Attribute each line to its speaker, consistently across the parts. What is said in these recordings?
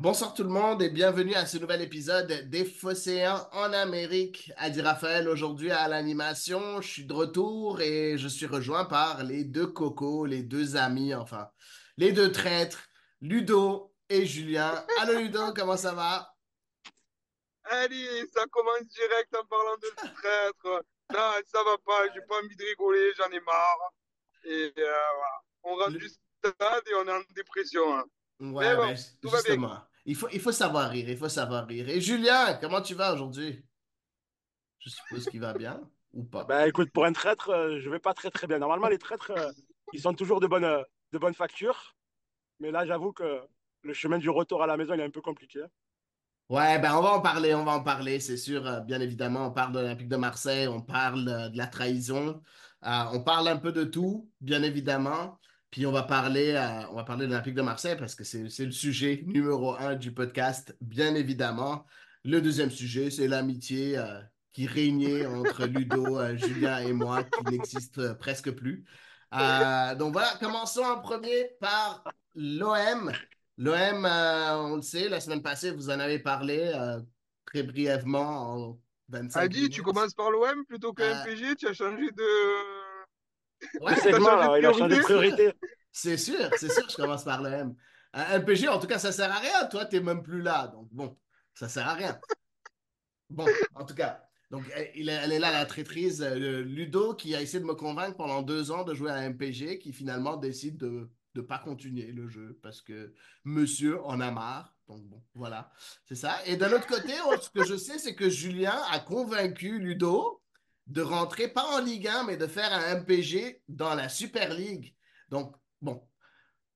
Speaker 1: Bonsoir tout le monde et bienvenue à ce nouvel épisode des Phocéens en Amérique. Adi Raphaël aujourd'hui à l'animation. Je suis de retour et je suis rejoint par les deux cocos, les deux amis, enfin, les deux traîtres, Ludo et Julien. Allô Ludo, comment ça va?
Speaker 2: Allez, ça commence direct en parlant de traître. Non, ça va pas, j'ai pas envie de rigoler, j'en ai marre. Et euh, voilà, on rentre
Speaker 1: Le-
Speaker 2: du stade et on est en dépression. hein.
Speaker 1: Ouais,
Speaker 2: Mais bon, tout va bien.
Speaker 1: Il faut, il faut savoir rire, il faut savoir rire. Et Julien, comment tu vas aujourd'hui? Je suppose qu'il va bien ou pas?
Speaker 3: Bah écoute, pour un traître, euh, je vais pas très très bien. Normalement, les traîtres, euh, ils sont toujours de bonne, euh, de bonne facture. Mais là, j'avoue que le chemin du retour à la maison, il est un peu compliqué.
Speaker 1: Ouais, ben on va en parler, on va en parler, c'est sûr. euh, bien évidemment, on parle de l'Olympique de Marseille, on parle de la trahison, on parle un peu de tout, bien évidemment. Puis on va parler, on va parler de l'Olympique de Marseille parce que c'est le sujet numéro un du podcast, bien évidemment. Le deuxième sujet, c'est l'amitié euh, qui régnait entre Ludo, euh, Julien et moi, qui n'existe euh, presque plus. Euh, donc voilà, commençons en premier par l'OM. L'OM, on le sait, la semaine passée, vous en avez parlé très brièvement en 25
Speaker 2: Adi,
Speaker 1: minutes.
Speaker 2: tu commences par l'OM plutôt que MPG, tu as changé de.
Speaker 1: Ouais,
Speaker 3: Le segment, il a changé de
Speaker 1: priorité. c'est sûr, c'est sûr, je commence par l'OM. Euh, MPG, en tout cas, ça sert à rien. Toi, tu n'es même plus là. Donc, bon, ça sert à rien. Bon, en tout cas. Donc, elle, il est- elle est là, la traîtrise. euh, le Ludo, qui a essayé de me convaincre pendant deux ans de jouer à MPG, qui finalement décide de ne pas continuer le jeu parce que monsieur en a marre. Donc, bon, voilà, c'est ça. Et d'un autre côté, on- ce que je sais, c'est que Julien a convaincu Ludo de rentrer pas en Ligue 1, mais de faire un MPG dans la Super League. Donc, bon,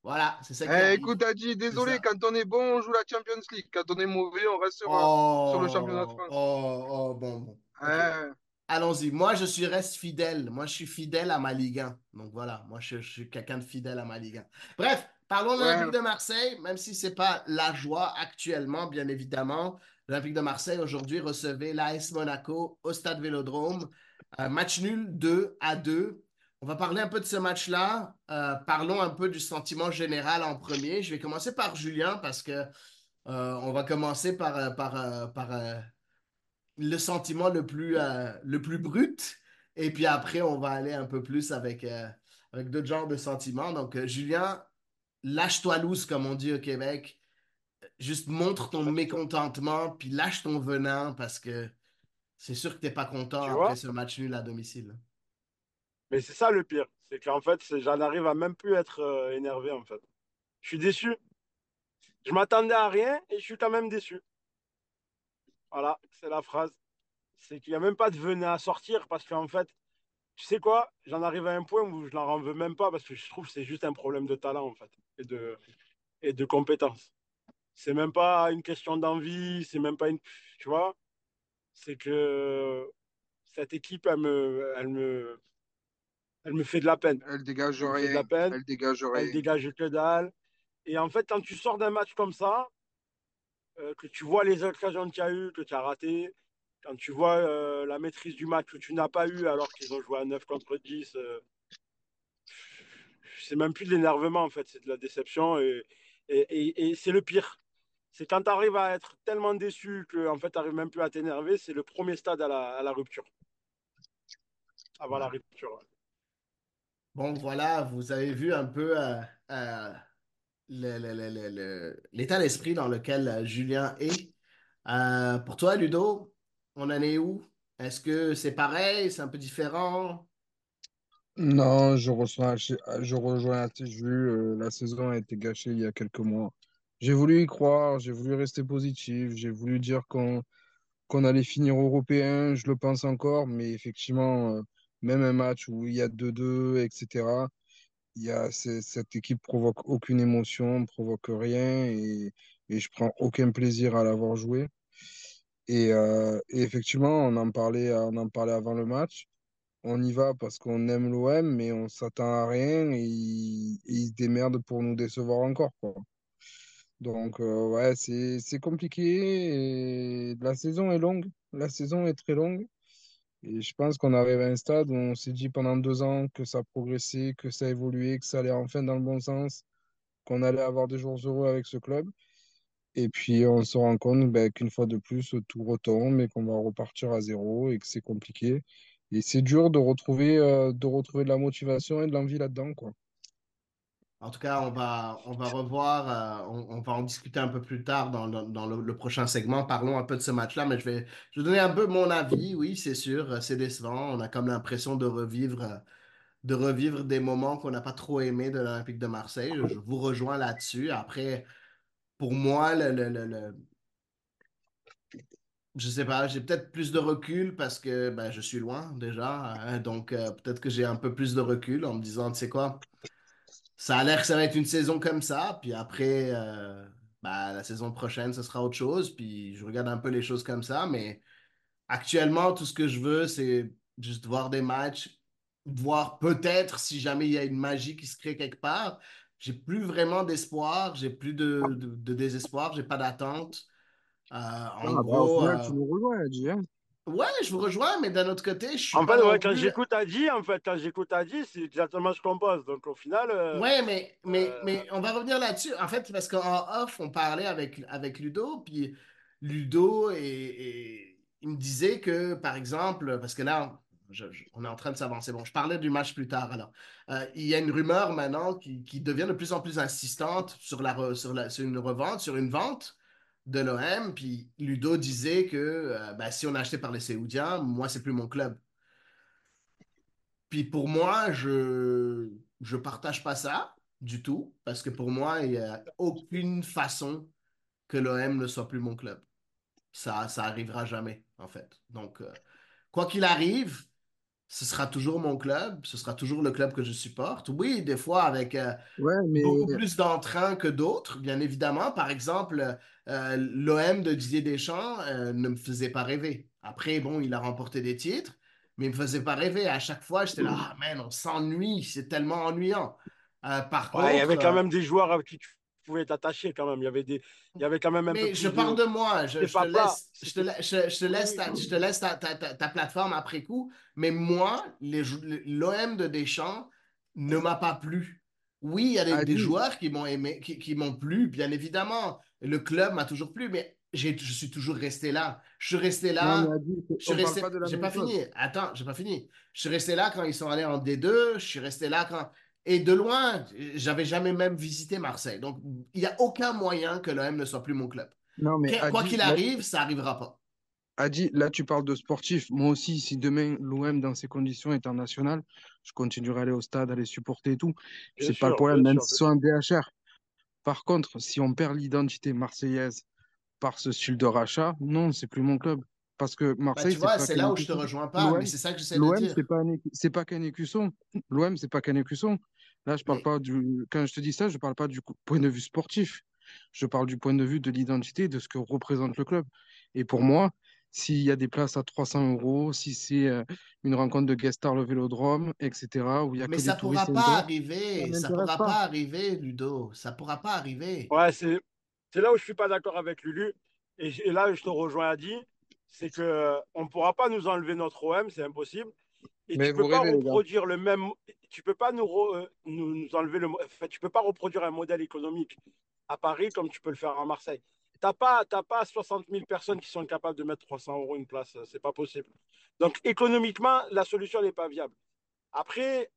Speaker 1: voilà, c'est ça qui
Speaker 2: Eh, écoute, Adi, désolé, quand on est bon, on joue la Champions League. Quand on est mauvais, on reste sur,
Speaker 1: Oh,
Speaker 2: sur le championnat de France.
Speaker 1: Oh, oh, bon, bon.
Speaker 2: Eh,
Speaker 1: Allons-y. Moi, je suis reste fidèle. Moi, je suis fidèle à ma Ligue 1. Donc voilà, moi, je, je suis quelqu'un de fidèle à ma Ligue 1. Bref, parlons de
Speaker 2: Ouais.
Speaker 1: l'Olympique de Marseille, même si ce n'est pas la joie actuellement, bien évidemment. L'Olympique de Marseille aujourd'hui recevait l'AS Monaco au stade Vélodrome. Un match nul 2 à 2. On va parler un peu de ce match-là. Euh, parlons un peu du sentiment général en premier. Je vais commencer par Julien parce que euh, on va commencer par, euh, par, euh, par euh, le sentiment le plus, euh, le plus brut. Et puis après, on va aller un peu plus avec, euh, avec d'autres genres de sentiments. Donc, euh, Julien, lâche-toi loose, comme on dit au Québec. Juste montre ton mécontentement, puis lâche ton venin parce que c'est sûr que tu n'es pas content
Speaker 3: Tu
Speaker 1: après ce match nul à domicile.
Speaker 3: Mais c'est ça le pire. C'est qu'en fait, j'en arrive à même plus être euh, énervé, en fait. Je suis déçu. Je m'attendais à rien et je suis quand même déçu. Voilà, c'est la phrase. C'est qu'il n'y a même pas de venin à sortir parce qu'en fait, tu sais quoi, j'en arrive à un point où je n'en veux même pas parce que je trouve que c'est juste un problème de talent, en fait, et de, et de compétence. C'est même pas une question d'envie, c'est même pas une. Tu vois, c'est que cette équipe, elle me, elle me, elle me fait de la peine.
Speaker 2: elle dégage
Speaker 3: Elle de
Speaker 2: rien.
Speaker 3: la peine.
Speaker 2: Elle dégage
Speaker 3: Elle
Speaker 2: rien.
Speaker 3: dégage que dalle. Et en fait, quand tu sors d'un match comme ça, euh, que tu vois les occasions qu'il y a eu, que tu as raté, quand tu vois euh, la maîtrise du match que tu n'as pas eu alors qu'ils ont joué à 9 contre 10, euh, c'est même plus de l'énervement en fait, c'est de la déception et, et, et- et c'est le pire. C'est quand tu arrives à être tellement déçu que en fait, tu n'arrives même plus à t'énerver, c'est le premier stade à la, à la rupture. Avant la rupture.
Speaker 1: Bon, voilà, vous avez vu un peu euh, euh, l'état d'esprit dans lequel euh, Julien est. Euh, pour toi, Ludo, on en est où? Est-ce que c'est pareil? C'est un peu différent?
Speaker 2: Non, je reçois, je, je rejoins jus. euh, la saison a été gâchée il y a quelques mois. J'ai voulu y croire, j'ai voulu rester positif, j'ai voulu dire qu'on allait finir européen, je le pense encore, mais effectivement, euh, même un match où il y a deux deux, etc., il y a, cette équipe provoque aucune émotion, provoque rien, et, je prends aucun plaisir à l'avoir joué. Et, euh, et effectivement, on en parlait, on en parlait avant le match. On y va parce qu'on aime l'OM, mais on s'attend à rien et ils, ils se démerdent pour nous décevoir encore. Donc, euh, ouais, c'est, compliqué et la saison est longue. La saison est très longue. Et je pense qu'on arrive à un stade où on s'est dit pendant deux ans que ça progressait, que ça évoluait, que ça allait enfin dans le bon sens, qu'on allait avoir des jours heureux avec ce club. Et puis, on se rend compte ben, qu'une fois de plus, tout retombe et qu'on va repartir à zéro et que c'est compliqué. Et c'est dur de retrouver, euh, de retrouver de la motivation et de l'envie là-dedans, quoi.
Speaker 1: En tout cas, on va, on va revoir, euh, on, va en discuter un peu plus tard dans, dans- le, prochain segment. Parlons un peu de ce match-là, mais je vais, je vais donner un peu mon avis. Oui, c'est sûr, euh, c'est décevant. On a comme l'impression de revivre, euh, de revivre des moments qu'on n'a pas trop aimés de l'Olympique de Marseille. Je vous rejoins là-dessus. Après, pour moi, le, le, le, je sais pas, j'ai peut-être plus de recul parce que ben, je suis loin déjà. donc, peut-être que j'ai un peu plus de recul en me disant, tu sais quoi? Ça a l'air que ça va être une saison comme ça, puis après, euh, bah, la saison prochaine, ce sera autre chose, puis je regarde un peu les choses comme ça, mais actuellement, tout ce que je veux, c'est juste voir des matchs, voir peut-être si jamais il y a une magie qui se crée quelque part. J'ai plus vraiment d'espoir, j'ai plus de, de, de désespoir, j'ai pas d'attente. Euh,
Speaker 2: Ah,
Speaker 1: en
Speaker 2: bah, au
Speaker 1: gros,
Speaker 2: final,
Speaker 1: euh,
Speaker 2: tu nous rejoins.
Speaker 1: Ouais, je vous rejoins, mais d'un autre côté, je suis
Speaker 4: En fait, ouais, quand
Speaker 1: plus
Speaker 4: j'écoute Adi, en fait, quand j'écoute Adi, c'est exactement ce qu'on pense. Donc au final, euh,
Speaker 1: Ouais, mais, mais,
Speaker 4: euh,
Speaker 1: mais on va revenir là-dessus. En fait, parce qu'en off, on parlait avec, avec Ludo, puis Ludo, et, et il me disait que, par exemple, parce que là, je- je- on est en train de s'avancer. Bon, je parlais du match plus tard. Alors, Euh, il y a une rumeur maintenant qui, qui devient de plus en plus insistante sur, la, re- sur, la, sur une revente, sur une vente de l'OM. Puis Ludo disait que euh, ben, si on a acheté par les Séoudiens, moi, c'est plus mon club. Puis pour moi, je je partage pas ça du tout, parce que pour moi, il n'y a aucune façon que l'OM ne soit plus mon club. Ça, ça arrivera jamais, en fait. Donc, euh, quoi qu'il arrive, ce sera toujours mon club, ce sera toujours le club que je supporte. Oui, des fois avec euh,
Speaker 2: Ouais, mais
Speaker 1: beaucoup plus d'entrain que d'autres, bien évidemment. Par exemple, euh, l'OM de Didier Deschamps euh, ne me faisait pas rêver. Après, bon, il a remporté des titres, mais il me faisait pas rêver. À chaque fois, j'étais là, ah man, on s'ennuie, c'est tellement ennuyant. Euh, par
Speaker 4: ouais, il y
Speaker 1: contre,
Speaker 4: avait quand même des joueurs avec qui tu pouvais t'attacher quand même. Il y avait des, il y avait quand même un peu
Speaker 1: mais je parle
Speaker 4: de.
Speaker 1: moi, je, te laisse, je te, je, laisse, ta, je te laisse ta, ta, ta- ta plateforme après coup, mais moi, l'OM de Deschamps ne m'a pas plu. Oui, il y a des, des
Speaker 2: Adi,
Speaker 1: joueurs qui m'ont aimé, qui, qui m'ont plu, bien évidemment. Le club m'a toujours plu, mais j'ai, je suis toujours resté là. Je suis resté
Speaker 2: non,
Speaker 1: là.
Speaker 2: Adi, c'est-
Speaker 1: Je suis resté.
Speaker 2: pas de la
Speaker 1: J'ai pas
Speaker 2: chose.
Speaker 1: fini. Attends, j'ai pas fini. Je suis resté là quand ils sont allés en D2. Je suis resté là quand. Et de loin, j'avais jamais même visité Marseille. Donc, il n'y a aucun moyen que l'OM ne soit plus mon club.
Speaker 2: Non, mais
Speaker 1: Quoi qu'il
Speaker 2: là,
Speaker 1: arrive, ça n'arrivera pas.
Speaker 2: Adi, là, tu parles de sportif. Moi aussi, si demain l'OM, dans ces conditions, national, je continuerai à aller au stade, à les supporter et tout.
Speaker 4: Bien
Speaker 2: C'est pas le problème, même sont
Speaker 4: sûr.
Speaker 2: en DHR. Par contre, si on perd l'identité marseillaise par ce style de rachat, non, c'est plus mon club. Parce que
Speaker 1: Bah,
Speaker 2: Marseille,
Speaker 1: tu
Speaker 2: c'est
Speaker 1: c'est là où je te rejoins pas, mais
Speaker 2: L'OM,
Speaker 1: c'est ça que j'essaie de
Speaker 2: l'OM, c'est
Speaker 1: dire.
Speaker 2: pas un écu- c'est pas qu'un écusson. L'OM, c'est pas qu'un écusson. Là, je parle pas du. Quand je te dis ça, je parle pas du point de vue sportif. Je parle du point de vue de l'identité, de ce que représente le club. Et pour moi, s'il y a des places à 300 euros, si c'est euh, une rencontre de guest star le Vélodrome, etc., où il y a
Speaker 1: mais
Speaker 2: que des
Speaker 1: ça pourra
Speaker 2: touristes
Speaker 1: pas
Speaker 2: ça
Speaker 1: arriver. Ça
Speaker 2: m'intéresse
Speaker 1: pourra
Speaker 2: pas.
Speaker 1: pas arriver, Ludo. Ça pourra pas arriver.
Speaker 4: Ouais, c'est, là où je suis pas d'accord avec Lulu. Et, là, je te rejoins à dire, c'est que on pourra pas nous enlever notre OM, c'est impossible. Et
Speaker 2: Mais
Speaker 4: tu peux
Speaker 2: vous
Speaker 4: pas reproduire le même, tu peux pas nous, euh, enlever le, tu peux pas reproduire un modèle économique à Paris comme tu peux le faire à Marseille. T'as pas, pas 60 000 personnes qui sont capables de mettre 300 euros une place, c'est pas possible. Donc économiquement, la solution n'est pas viable. Après,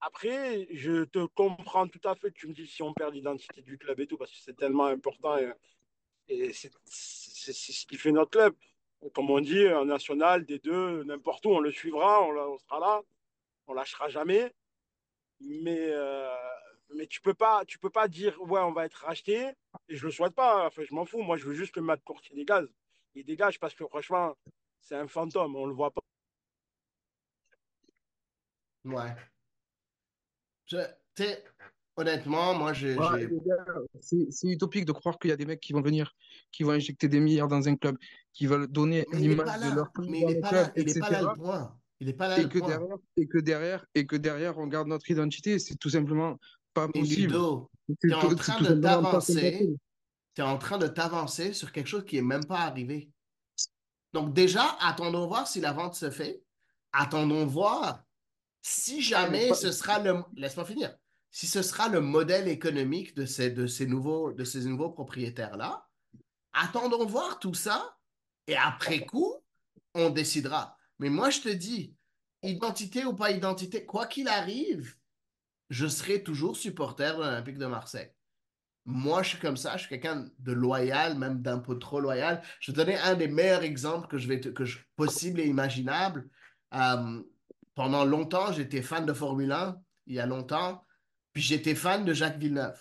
Speaker 4: après, je te comprends tout à fait tu me dis si on perd l'identité du club et tout, parce que c'est tellement important et, c'est ce qui fait notre club. Comme on dit, en national, des deux, n'importe où, on le suivra, on sera là. On lâchera jamais. Mais, euh, mais tu peux pas, tu peux pas dire ouais, on va être racheté. Et je le souhaite pas. Enfin, je m'en fous. Moi, je veux juste que Matt Courtier dégage. Il dégage parce que franchement, c'est un fantôme. On le voit pas.
Speaker 1: Ouais. Je, honnêtement, moi, j'ai.
Speaker 2: Ouais, c'est utopique de croire qu'il y a des mecs qui vont venir, qui vont injecter des milliards dans un club, qui veulent donner l'image de leur
Speaker 1: club. Mais il n'est pas, là, il est pas là le point. Il n'est pas là
Speaker 2: et que
Speaker 1: point.
Speaker 2: Derrière, et, que derrière, et que derrière, on garde notre identité. C'est tout simplement pas possible.
Speaker 1: Tu es en train de t'avancer. Tu es en train de t'avancer sur quelque chose qui n'est même pas arrivé. Donc, déjà, attendons voir si la vente se fait. Attendons voir si jamais ce sera le. Laisse-moi finir. Si ce sera le modèle économique de ces, de ces nouveaux, de ces nouveaux propriétaires-là, attendons voir tout ça et après coup, on décidera. Mais moi, je te dis, identité ou pas identité, quoi qu'il arrive, je serai toujours supporter de l'Olympique de Marseille. Moi, je suis comme ça, je suis quelqu'un de loyal, même d'un peu trop loyal. Je vais te donner un des meilleurs exemples que je vais que possible et imaginable. Euh, pendant longtemps, j'étais fan de Formule 1, il y a longtemps, puis j'étais fan de Jacques Villeneuve.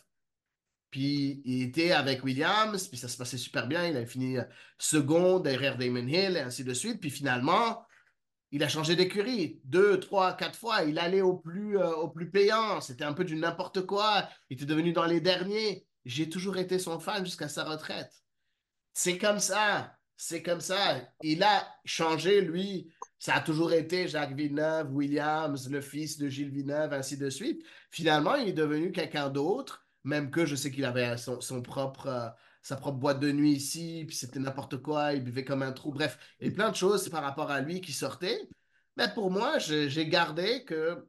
Speaker 1: Puis il était avec Williams, puis ça se passait super bien. Il a fini second derrière Damon Hill et ainsi de suite. Puis finalement, il a changé d'écurie deux, trois, quatre fois. Il allait au plus, euh, au plus payant. C'était un peu du n'importe quoi. Il était devenu dans les derniers. J'ai toujours été son fan jusqu'à sa retraite. C'est comme ça. C'est comme ça. Il a changé, lui. Ça a toujours été Jacques Villeneuve, Williams, le fils de Gilles Villeneuve, ainsi de suite. Finalement, il est devenu quelqu'un d'autre, même que je sais qu'il avait son, son propre, euh, sa propre boîte de nuit ici, puis c'était n'importe quoi, il buvait comme un trou. Bref, il y a plein de choses par rapport à lui qui sortaient. Mais pour moi, j'ai gardé que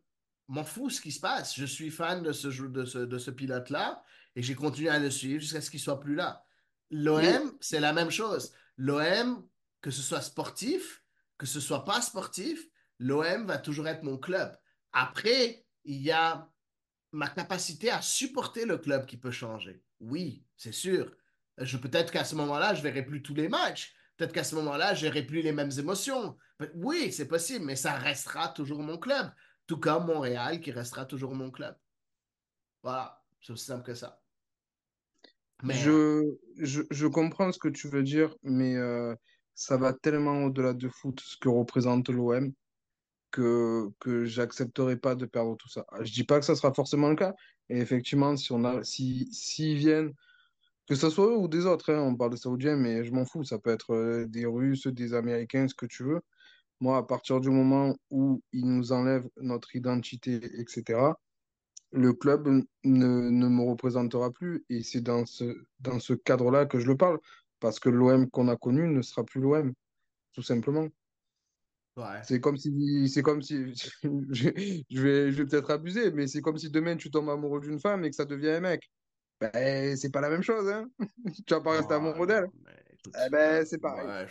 Speaker 1: m'en fous ce qui se passe. Je suis fan de ce, de ce, de ce pilote-là et j'ai continué à le suivre jusqu'à ce qu'il soit plus là. L'OM, c'est la même chose. L'OM, que ce soit sportif, que ce soit pas sportif, l'OM va toujours être mon club. Après, il y a ma capacité à supporter le club qui peut changer. Oui, c'est sûr. Je peut-être qu'à ce moment-là, je verrai plus tous les matchs. Peut-être qu'à ce moment-là, je n'aurai plus les mêmes émotions. Oui, c'est possible, mais ça restera toujours mon club. Tout comme Montréal qui restera toujours mon club. Voilà, c'est aussi simple que ça.
Speaker 2: Mais... Je, je, je, comprends ce que tu veux dire, mais euh, ça va tellement au-delà de foot, ce que représente l'OM, que, que j'accepterai pas de perdre tout ça. Je dis pas que ça sera forcément le cas. Et effectivement, si on a, si, s'ils viennent, que ce soit eux ou des autres, hein, on parle de Saoudiens, mais je m'en fous, ça peut être euh, des Russes, des Américains, ce que tu veux. Moi, à partir du moment où ils nous enlèvent notre identité, etc., le club ne, ne me représentera plus. Et c'est dans ce, dans ce cadre-là que je le parle parce que l'OM qu'on a connu ne sera plus l'OM, tout simplement.
Speaker 1: Ouais.
Speaker 2: C'est comme si, c'est comme si, je, vais, je vais peut-être abuser, mais c'est comme si demain tu tombes amoureux d'une femme et que ça devient un mec. Ben, c'est pas la même chose, hein. tu vas pas rester amoureux d'elle.
Speaker 1: écoute,
Speaker 2: Eh ben, c'est pareil.
Speaker 1: Ouais,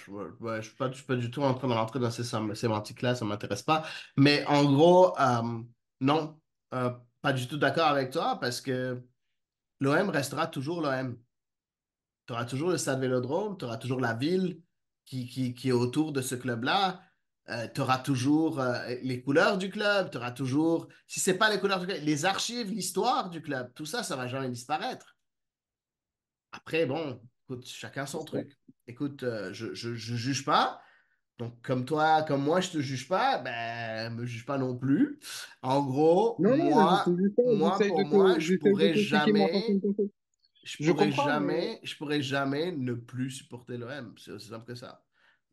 Speaker 1: je suis, pas- je suis pas du tout en train de rentrer dans ces sémantiques-là, ça ne m'intéresse pas. Mais en gros, euh, non, euh, pas du tout d'accord avec toi parce que l'OM restera toujours l'OM. Tu auras toujours le stade Vélodrome, tu auras toujours la ville qui, qui, qui est autour de ce club-là. Tu auras toujours euh, les couleurs du club, tu auras toujours, si ce n'est pas les couleurs du club, les archives, l'histoire du club, tout ça, ça va jamais disparaître. Après, bon, écoute, chacun son truc. Écoute, euh, je, je, je juge pas. Donc, comme toi, comme moi, je te juge pas, ben, me juge pas non plus. En gros,
Speaker 2: Non, non,
Speaker 1: moi,
Speaker 2: je pas,
Speaker 1: moi, pour
Speaker 2: te-
Speaker 1: moi, je pourrais jamais, je pourrais jamais, je pourrais jamais ne plus supporter l'OM. C'est aussi simple que ça.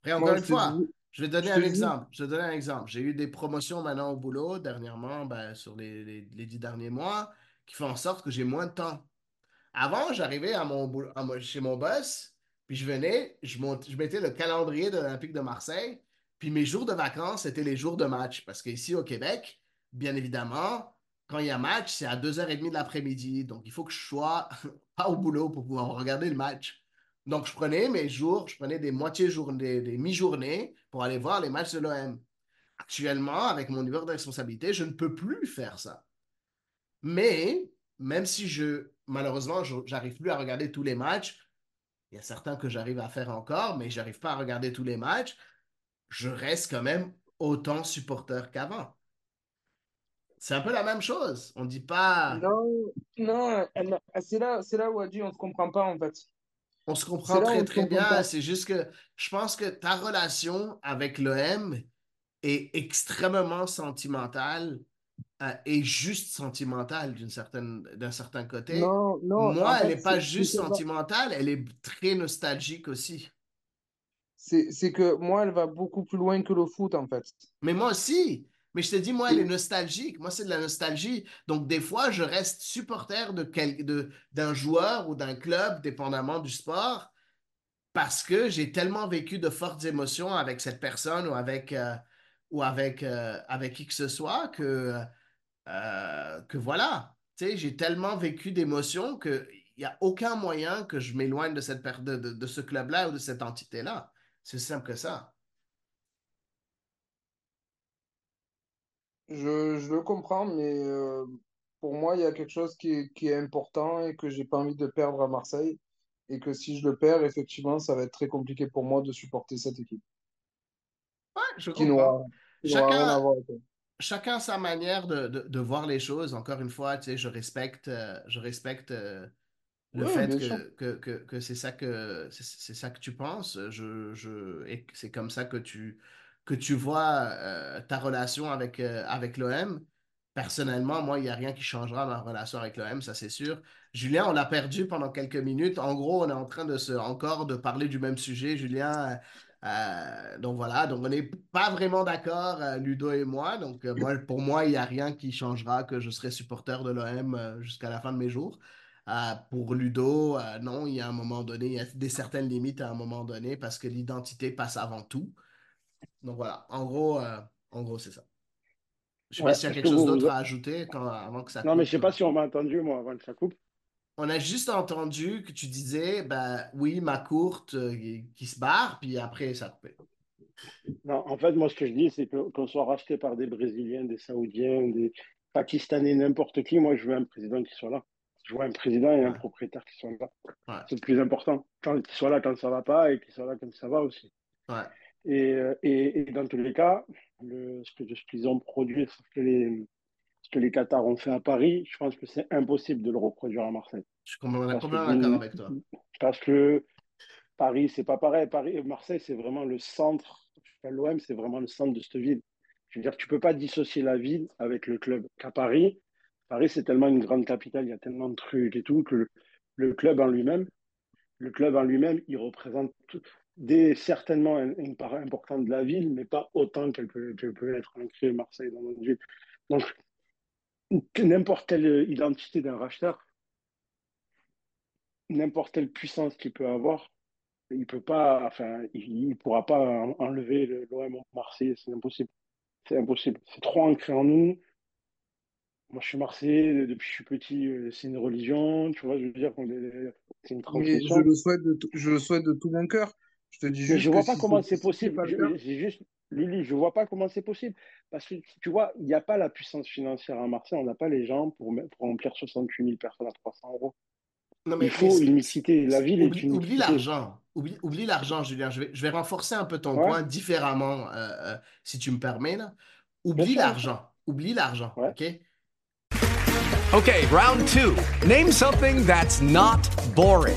Speaker 1: Après, encore
Speaker 2: Moi,
Speaker 1: une fois, je vais donner
Speaker 2: je
Speaker 1: un exemple. Je vais donner un exemple. J'ai eu des promotions maintenant au boulot dernièrement, ben, sur les, les, les dix derniers mois, qui font en sorte que j'ai moins de temps. Avant, j'arrivais à mon, boulot- à mon- chez mon boss, puis je venais, je mettais le calendrier de l'Olympique de Marseille, puis mes jours de vacances, c'était les jours de match. Parce qu'ici au Québec, bien évidemment, quand il y a match, c'est à 2h30 de l'après-midi. Donc, il faut que je sois pas au boulot pour pouvoir regarder le match. Donc, je prenais mes jours, je prenais des moitiés journées, des mi-journées pour aller voir les matchs de l'OM. Actuellement, avec mon niveau de responsabilité, je ne peux plus faire ça. Mais, même si je, malheureusement, je n'arrive plus à regarder tous les matchs, il y a certains que j'arrive à faire encore, mais je n'arrive pas à regarder tous les matchs, je reste quand même autant supporter qu'avant. C'est un peu la même chose. On dit pas.
Speaker 2: Non, non, c'est là, là où dit on se comprend pas en fait.
Speaker 1: On se comprend très, très
Speaker 2: comprend
Speaker 1: bien. C'est juste que je pense que ta relation avec l'OM est extrêmement sentimentale euh, et juste sentimentale d'une certaine, d'un certain côté.
Speaker 2: Non, non,
Speaker 1: Moi, elle n'est pas juste sentimentale, elle est très nostalgique aussi.
Speaker 2: C'est c'est que moi, elle va beaucoup plus loin que le foot en fait.
Speaker 1: Mais moi aussi. Mais je te dis, moi, elle est nostalgique. Moi, c'est de la nostalgie. Donc, des fois, je reste supporter de quel- de- d'un joueur ou d'un club, dépendamment du sport, parce que j'ai tellement vécu de fortes émotions avec cette personne ou avec, euh, ou avec, euh, avec qui que ce soit que, euh, que voilà. Tu sais, j'ai tellement vécu d'émotions qu'il n'y a aucun moyen que je m'éloigne de, cette per- de, de- de ce club-là ou de cette entité-là. C'est simple que ça.
Speaker 2: Je, je le comprends, mais euh, pour moi, il y a quelque chose qui est, qui est important et que j'ai pas envie de perdre à Marseille. Et que si je le perds, effectivement, ça va être très compliqué pour moi de supporter cette équipe.
Speaker 1: Ouais, je
Speaker 2: Qui
Speaker 1: comprends.
Speaker 2: n'aura qui n'aura rien à
Speaker 1: Chacun,
Speaker 2: voir avec elle.
Speaker 1: chacun sa manière de, de, de voir les choses. Encore une fois, tu sais, je respecte, euh, je respecte euh, le fait
Speaker 2: bien sûr.
Speaker 1: que, que, que, que c'est ça que c'est c'est ça que tu penses. Je, je, et que c'est comme ça que tu, que tu vois euh, ta relation avec, euh, avec l'OM. Personnellement, moi, il n'y a rien qui changera ma relation avec l'OM, ça c'est sûr. Julien, on l'a perdu pendant quelques minutes. En gros, on est en train de se, encore de parler du même sujet, Julien. Euh, donc voilà, donc on n'est pas vraiment d'accord, Ludo et moi. Donc pour moi, il n'y a rien qui changera que je serai supporter de l'OM jusqu'à la fin de mes jours. Pour Ludo, non, il y a un moment donné, il y a des certaines limites à un moment donné parce que l'identité passe avant tout. Donc voilà, en gros, euh, en gros, c'est ça. Je sais
Speaker 4: Ouais,
Speaker 1: pas s'il y a quelque
Speaker 4: que
Speaker 1: chose
Speaker 4: vous-
Speaker 1: d'autre à ajouter quand, avant que ça
Speaker 4: Non, mais
Speaker 1: coupe.
Speaker 4: je sais pas si on m'a entendu, moi, avant que ça coupe.
Speaker 1: On a juste entendu que tu disais, ben oui, ma courte euh, qui se barre, puis après ça coupait.
Speaker 4: Non, en fait, moi, ce que je dis, c'est qu'on soit racheté par des Brésiliens, des Saoudiens, des Pakistanais, n'importe qui, moi, je veux un président qui soit là. Je veux un président et un
Speaker 1: Ouais.
Speaker 4: propriétaire qui soient là.
Speaker 1: Ouais.
Speaker 4: C'est le plus important. Quand- Qu'ils soient là quand ça va pas et qu'ils soient là quand ça va aussi.
Speaker 1: Ouais.
Speaker 4: Et, euh, et, et dans tous les cas, le, ce qu'ils ont produit, ce que, les, ce que les Qatars ont fait à Paris, je pense que c'est impossible de le reproduire à Marseille.
Speaker 1: Je suis complètement d'accord avec toi.
Speaker 4: Parce que Paris, c'est pas pareil. Paris, Marseille, c'est vraiment le centre. L'OM, c'est vraiment le centre de cette ville. Je veux dire, tu peux pas dissocier la ville avec le club. Qu'à Paris, Paris, c'est tellement une grande capitale, il y a tellement de trucs et tout, que le, le club en lui-même, le club en lui-même, il représente tout- des, certainement une, part importante de la ville, mais pas autant qu'elle peut, peut être ancrée Marseille dans notre ville. Donc, n'importe quelle identité d'un racheteur, n'importe quelle puissance qu'il peut avoir, il peut pas, enfin, il, il pourra pas en- enlever le- l'OM Marseille, c'est impossible. C'est impossible. C'est trop ancré en nous. Moi, je suis Marseillais depuis que je suis petit, euh, c'est une religion, tu vois, je veux dire, qu'on est- c'est une
Speaker 2: Mais je
Speaker 4: transmission.
Speaker 2: le souhaite de, tout- je le souhaite de tout mon cœur. Je te dis
Speaker 4: Mais
Speaker 2: juste
Speaker 4: je
Speaker 2: que
Speaker 4: vois
Speaker 2: si
Speaker 4: pas comment
Speaker 2: c'est
Speaker 4: c'est
Speaker 2: si c'est
Speaker 4: possible.
Speaker 2: pas le
Speaker 4: Je-
Speaker 2: cas,
Speaker 4: C'est juste, Lily, je vois pas comment c'est possible. Parce que tu vois, il n'y a pas la puissance financière à Marseille, on n'a pas les gens pour, pour remplir 68 000 personnes à 300 euros.
Speaker 1: Non, mais,
Speaker 4: Il faut
Speaker 1: mais
Speaker 4: une mixité. La ville est
Speaker 1: oublie,
Speaker 4: une
Speaker 1: oublie l'argent. Oublie, oublie l'argent, Julien. Je vais, je vais renforcer un peu ton
Speaker 4: Ouais.
Speaker 1: point différemment, euh, euh, si tu me permets. Là. Oublie l'argent. Oublie l'argent.
Speaker 4: Ouais.
Speaker 1: OK?
Speaker 5: Okay, round two. Name something that's not boring.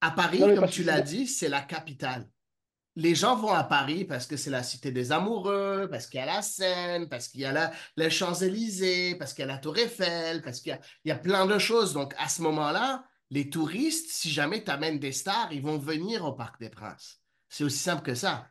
Speaker 1: À Paris,
Speaker 4: Non,
Speaker 1: comme tu l'as dit, c'est la capitale. les gens vont à Paris parce que c'est la cité des amoureux, parce qu'il y a la Seine, parce qu'il y a la, les Champs-Élysées, parce qu'il y a la Tour Eiffel, parce qu'il y a, il y a plein de choses. Donc, à ce moment-là, les touristes, si jamais tu amènes des stars, ils vont venir au Parc des Princes. C'est aussi simple que ça.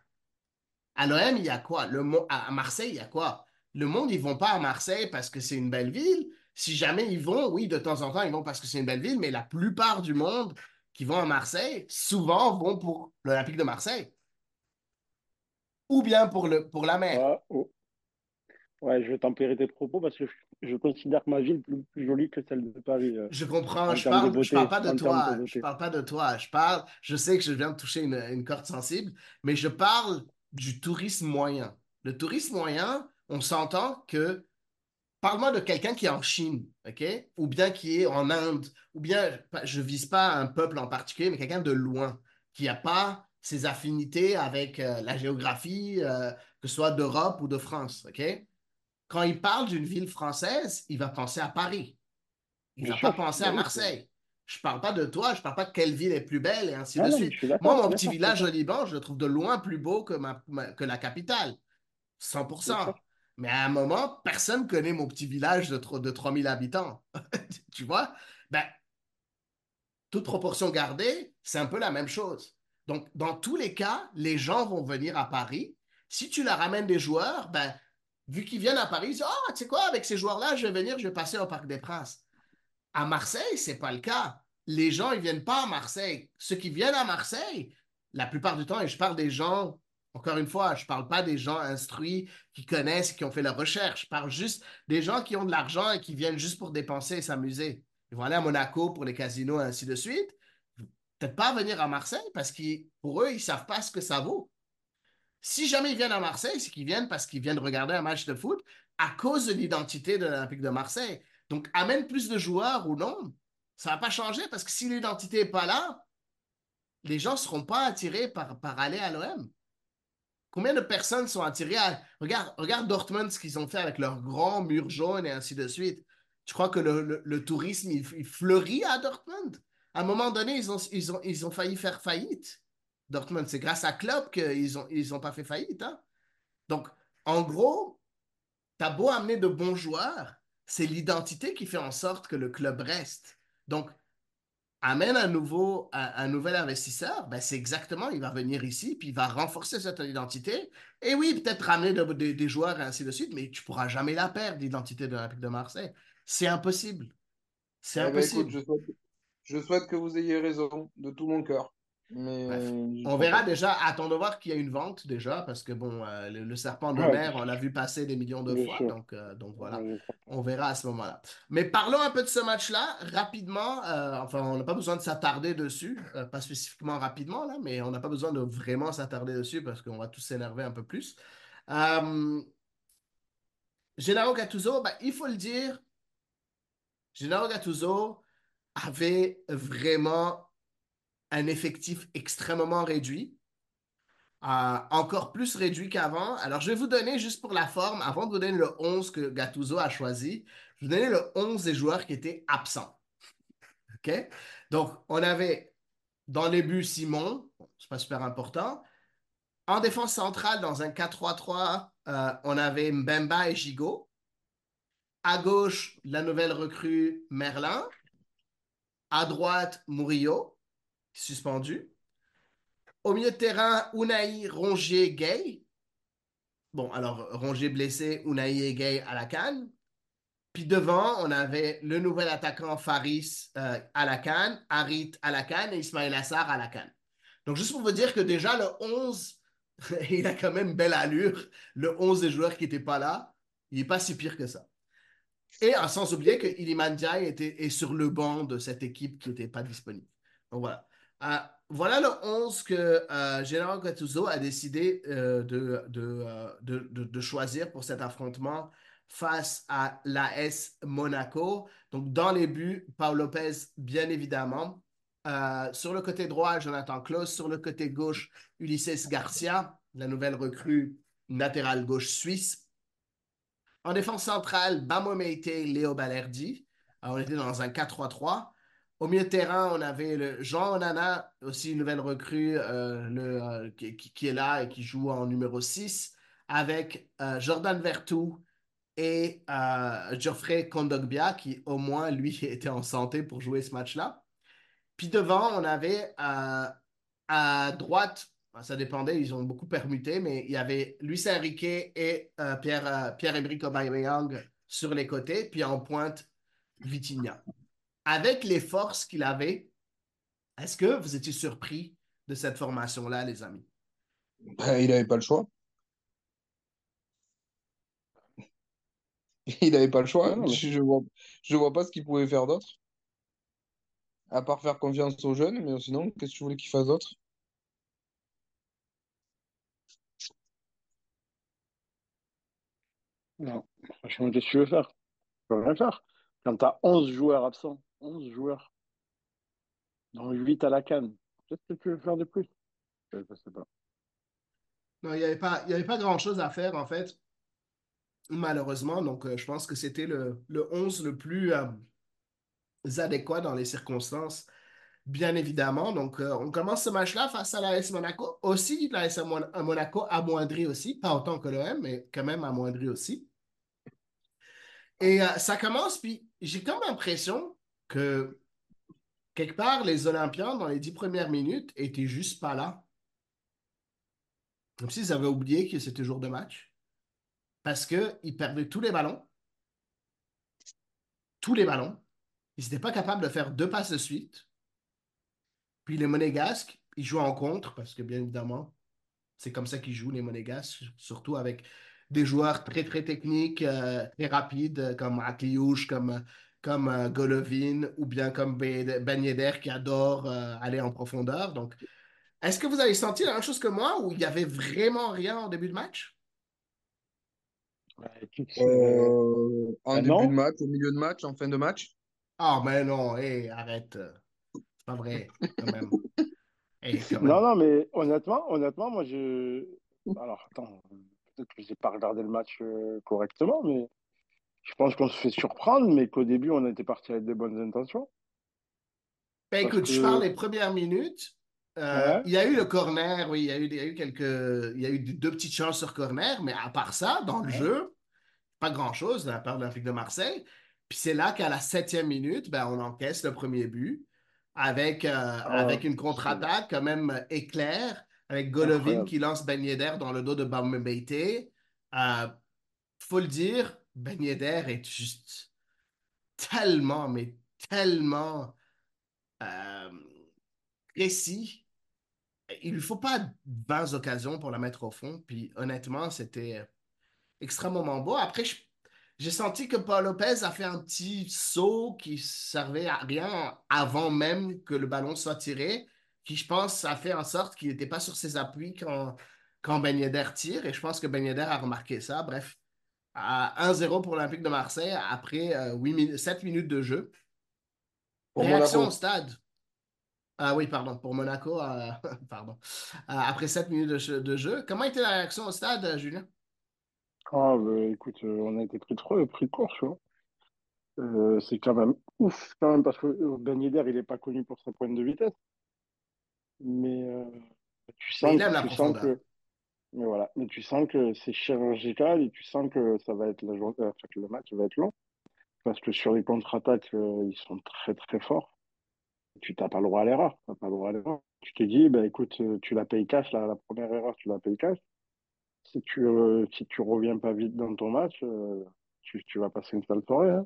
Speaker 1: À l'OM, il y a quoi? Le, à Marseille, il y a quoi? Le monde, ils vont pas à Marseille parce que c'est une belle ville. Si jamais ils vont, oui, de temps en temps, ils vont parce que c'est une belle ville, mais la plupart du monde qui vont à Marseille, souvent vont pour l'Olympique de Marseille ou bien pour, le, pour la mer.
Speaker 4: Ouais, oh. ouais, je vais tempérer tes propos parce que je, je considère ma ville plus, plus, jolie que celle de Paris. Euh,
Speaker 1: je comprends, je parle, je parle pas de toi. De je parle pas de toi. Je parle, je sais que je viens de toucher une, une corde sensible, mais je parle du tourisme moyen. Le tourisme moyen, on s'entend que parle-moi de quelqu'un qui est en Chine, OK? Ou bien qui est en Inde, ou bien, je ne vise pas un peuple en particulier, mais quelqu'un de loin, qui n'a pas ses affinités avec euh, la géographie, euh, que ce soit d'Europe ou de France. OK? Quand il parle d'une ville française, il va penser à Paris. Il ne va pas penser à Marseille. Je ne parle pas de toi, je ne parle pas de quelle ville est plus belle et ainsi de suite. Moi, mon petit village au Liban, je le trouve de loin plus beau que, ma, que la capitale. 100%. Mais à un moment, personne ne connaît mon petit village de, de 3000 habitants. tu vois? Ben, toute proportion gardée, c'est un peu la même chose. Donc, dans tous les cas, les gens vont venir à Paris. Si tu leur ramènes des joueurs, ben, vu qu'ils viennent à Paris, ils disent Ah, tu sais quoi, avec ces joueurs-là, je vais venir, je vais passer au Parc des Princes. À Marseille, ce n'est pas le cas. Les gens, ils ne viennent pas à Marseille. Ceux qui viennent à Marseille, la plupart du temps, et je parle des gens, encore une fois, je ne parle pas des gens instruits qui connaissent, qui ont fait leur recherche. Je parle juste des gens qui ont de l'argent et qui viennent juste pour dépenser et s'amuser. Ils vont aller à Monaco pour les casinos et ainsi de suite peut-être pas venir à Marseille parce que pour eux, ils ne savent pas ce que ça vaut. Si jamais ils viennent à Marseille, c'est qu'ils viennent parce qu'ils viennent regarder un match de foot à cause de l'identité de l'Olympique de Marseille. Donc, amène plus de joueurs ou non, ça ne va pas changer parce que si l'identité n'est pas là, les gens ne seront pas attirés par, par aller à l'OM. Combien de personnes sont attirées à... Regarde, regarde Dortmund, ce qu'ils ont fait avec leur grand mur jaune et ainsi de suite. Tu crois que le, le, tourisme, il fleurit à Dortmund? à un moment donné, ils ont, ils ont, ils ont failli faire faillite. Dortmund, c'est grâce à Klopp qu'ils n'ont ils ont pas fait faillite. Hein? Donc, en gros, tu as beau amener de bons joueurs, c'est l'identité qui fait en sorte que le club reste. Donc, amène un, nouveau, un, nouvel investisseur, ben c'est exactement, il va venir ici, puis il va renforcer cette identité. Et oui, peut-être ramener des joueurs et ainsi de suite, mais tu ne pourras jamais la perdre, l'identité de l'Olympique de Marseille. C'est impossible. C'est eh ben, impossible.
Speaker 2: Je souhaite que vous ayez raison de tout mon cœur. Mais
Speaker 1: on verra déjà, attends de voir qu'il y a une vente déjà, parce que bon, euh, le, serpent de mer, on l'a vu passer des millions de fois, donc, euh, donc voilà, on verra à ce moment-là. Mais parlons un peu de ce match-là, rapidement, euh, enfin, on n'a pas besoin de s'attarder dessus, pas spécifiquement rapidement, là, mais on n'a pas besoin de vraiment s'attarder dessus, parce qu'on va tous s'énerver un peu plus. Gennaro Gattuso, ben, il faut le dire, Gennaro Gattuso, avait vraiment un effectif extrêmement réduit, euh, encore plus réduit qu'avant. Alors, je vais vous donner, juste pour la forme, avant de vous donner le 11 que Gattuso a choisi, je vais vous donner le 11 des joueurs qui étaient absents. OK? Donc, on avait dans les buts Simon, c'est pas super important. En défense centrale, dans un 4-3-3, euh, on avait Mbemba et Gigot. À gauche, la nouvelle recrue Merlin. À droite, Murillo, suspendu. Au milieu de terrain, Unai, Rongier, Gay. Bon, alors Rongier blessé, Unai et Gay à la canne. Puis devant, on avait le nouvel attaquant Faris euh, à la canne, Harit à la canne et Ismail Assar à la canne. Donc, juste pour vous dire que déjà, le 11, il a quand même belle allure. Le 11 des joueurs qui n'étaient pas là, il n'est pas si pire que ça. Et sans oublier que Iliman était, est sur le banc de cette équipe qui n'était pas disponible. Donc voilà. Euh, voilà le 11 que euh, Gattuso a décidé euh, de, euh, de, de, de, choisir pour cet affrontement face à l'AS Monaco. Donc dans les buts, Paul Lopez, bien évidemment. sur le côté droit, Jonathan Klaus. Sur le côté gauche, Ulysses Garcia, la nouvelle recrue latérale gauche suisse. En défense centrale, Bamo Meite, Léo Balerdi. on était dans un 4-3-3. Au milieu de terrain, on avait Jean Onana, aussi une nouvelle recrue euh, euh, qui, est là et qui joue en numéro 6, avec euh, Jordan Vertou et Geoffrey Kondogbia, qui au moins, lui, était en santé pour jouer ce match-là. Puis devant, on avait à droite, ça dépendait, ils ont beaucoup permuté, mais il y avait Luis Enrique et Pierre, Pierre-Emerick Aubameyang sur les côtés, puis en pointe, Vitinha. Avec les forces qu'il avait, est-ce que vous étiez surpris de cette formation-là, les amis?
Speaker 2: Ben, il n'avait pas le choix. Il n'avait pas le choix.
Speaker 4: Mais-
Speaker 2: Je ne vois, je vois pas ce qu'il pouvait faire d'autre. À part faire confiance aux jeunes, mais sinon, qu'est-ce que tu voulais qu'il fasse d'autre?
Speaker 4: Non, franchement, qu'est-ce que tu veux faire? Tu peux rien faire. Quand tu as 11 joueurs absents, 11 joueurs, dont 8 à la canne, qu'est-ce que tu veux faire de plus? Je sais pas.
Speaker 1: Non, il n'y avait pas, avait pas grand-chose à faire, en fait, malheureusement. Donc, euh, je pense que c'était le, le 11 le plus euh, adéquat dans les circonstances, bien évidemment. Donc, euh, on commence ce match-là face à l'AS Monaco. Aussi, l'AS Mon- Monaco amoindri aussi, pas autant que l'OM, mais quand même amoindri aussi. Et ça commence, puis j'ai comme l'impression que quelque part, les Olympiens, dans les dix premières minutes, étaient juste pas là. Comme s'ils avaient oublié que c'était jour de match. Parce qu'ils perdaient tous les ballons. Tous les ballons. Ils n'étaient pas capables de faire deux passes de suite. Puis les Monégasques, ils jouent en contre, parce que bien évidemment, c'est comme ça qu'ils jouent, les Monégasques, surtout avec des joueurs très, très techniques, euh, très rapides, comme Akliouche, comme, comme euh, Golovin, ou bien comme Ben Yedder, qui adore euh, aller en profondeur. Donc, est-ce que vous avez senti la même chose que moi, où il n'y avait vraiment rien en début de match?
Speaker 4: C'est-
Speaker 2: Euh, en
Speaker 4: Ben
Speaker 2: début
Speaker 4: non.
Speaker 2: de match, au milieu de match, en fin de match?
Speaker 1: Ah, mais non, hé, arrête. C'est pas vrai, quand même. Quand
Speaker 4: Non,
Speaker 1: même.
Speaker 4: non, mais honnêtement, honnêtement, moi, je. Alors, attends, peut-être que j'ai pas regardé le match euh, correctement, mais je pense qu'on se fait surprendre, mais qu'au début, on était parti avec des bonnes intentions.
Speaker 1: Ben, écoute, je parle des premières minutes. Euh,
Speaker 4: Ouais.
Speaker 1: Il y a eu le corner, oui, il y a eu, il y a eu quelques, il y a eu deux petites chances sur corner, mais à part ça, dans le
Speaker 4: Ouais.
Speaker 1: jeu, pas grand-chose de la part de l'Olympique de Marseille. Puis c'est là qu'à la septième minute, ben, on encaisse le premier but avec, euh, avec une contre-attaque quand même éclair, avec Golovin
Speaker 4: Incroyable.
Speaker 1: qui lance Ben Yedder dans le dos de Bambeite. Euh, faut le dire, Ben est juste tellement, mais tellement euh, précis. Il lui faut pas 20 occasions pour la mettre au fond. Puis honnêtement, c'était extrêmement beau. Après, j'ai senti que Paul Lopez a fait un petit saut qui servait à rien avant même que le ballon soit tiré, qui, je pense, a fait en sorte qu'il n'était pas sur ses appuis quand, quand Ben tire. Et je pense que Ben a remarqué ça. Bref, à 1-0 pour l'Olympique de Marseille après euh, 8 min- 7 minutes de jeu.
Speaker 2: Pour
Speaker 1: Réaction
Speaker 2: Monaco.
Speaker 1: au stade. Ah oui, pardon, pour Monaco, euh, pardon. Euh, après 7 minutes de, jeu- de jeu. Comment était la réaction au stade, euh, Julien?
Speaker 4: Ah, bah, écoute, euh, on a été pris de, pris de court, tu vois. Euh, c'est quand même ouf, quand même, parce que euh, Ben Yedder, il n'est pas connu pour sa pointe de vitesse. Mais euh, tu
Speaker 1: Mais
Speaker 4: sens,
Speaker 1: il aime la
Speaker 4: tu sens que. Mais voilà, mais tu sens que c'est chirurgical et tu sens que ça va être la journée, euh, enfin, que le match va être long. Parce que sur les contre-attaques, euh, ils sont très très forts. Tu n'as pas le droit à l'erreur. T'as pas le droit à l'erreur. Tu te dis, bah, écoute, euh, tu la payes cash, la, la première erreur, tu la payes cash. Si tu euh, si tu reviens pas vite dans ton match, tu, tu vas passer une sale soirée. Hein.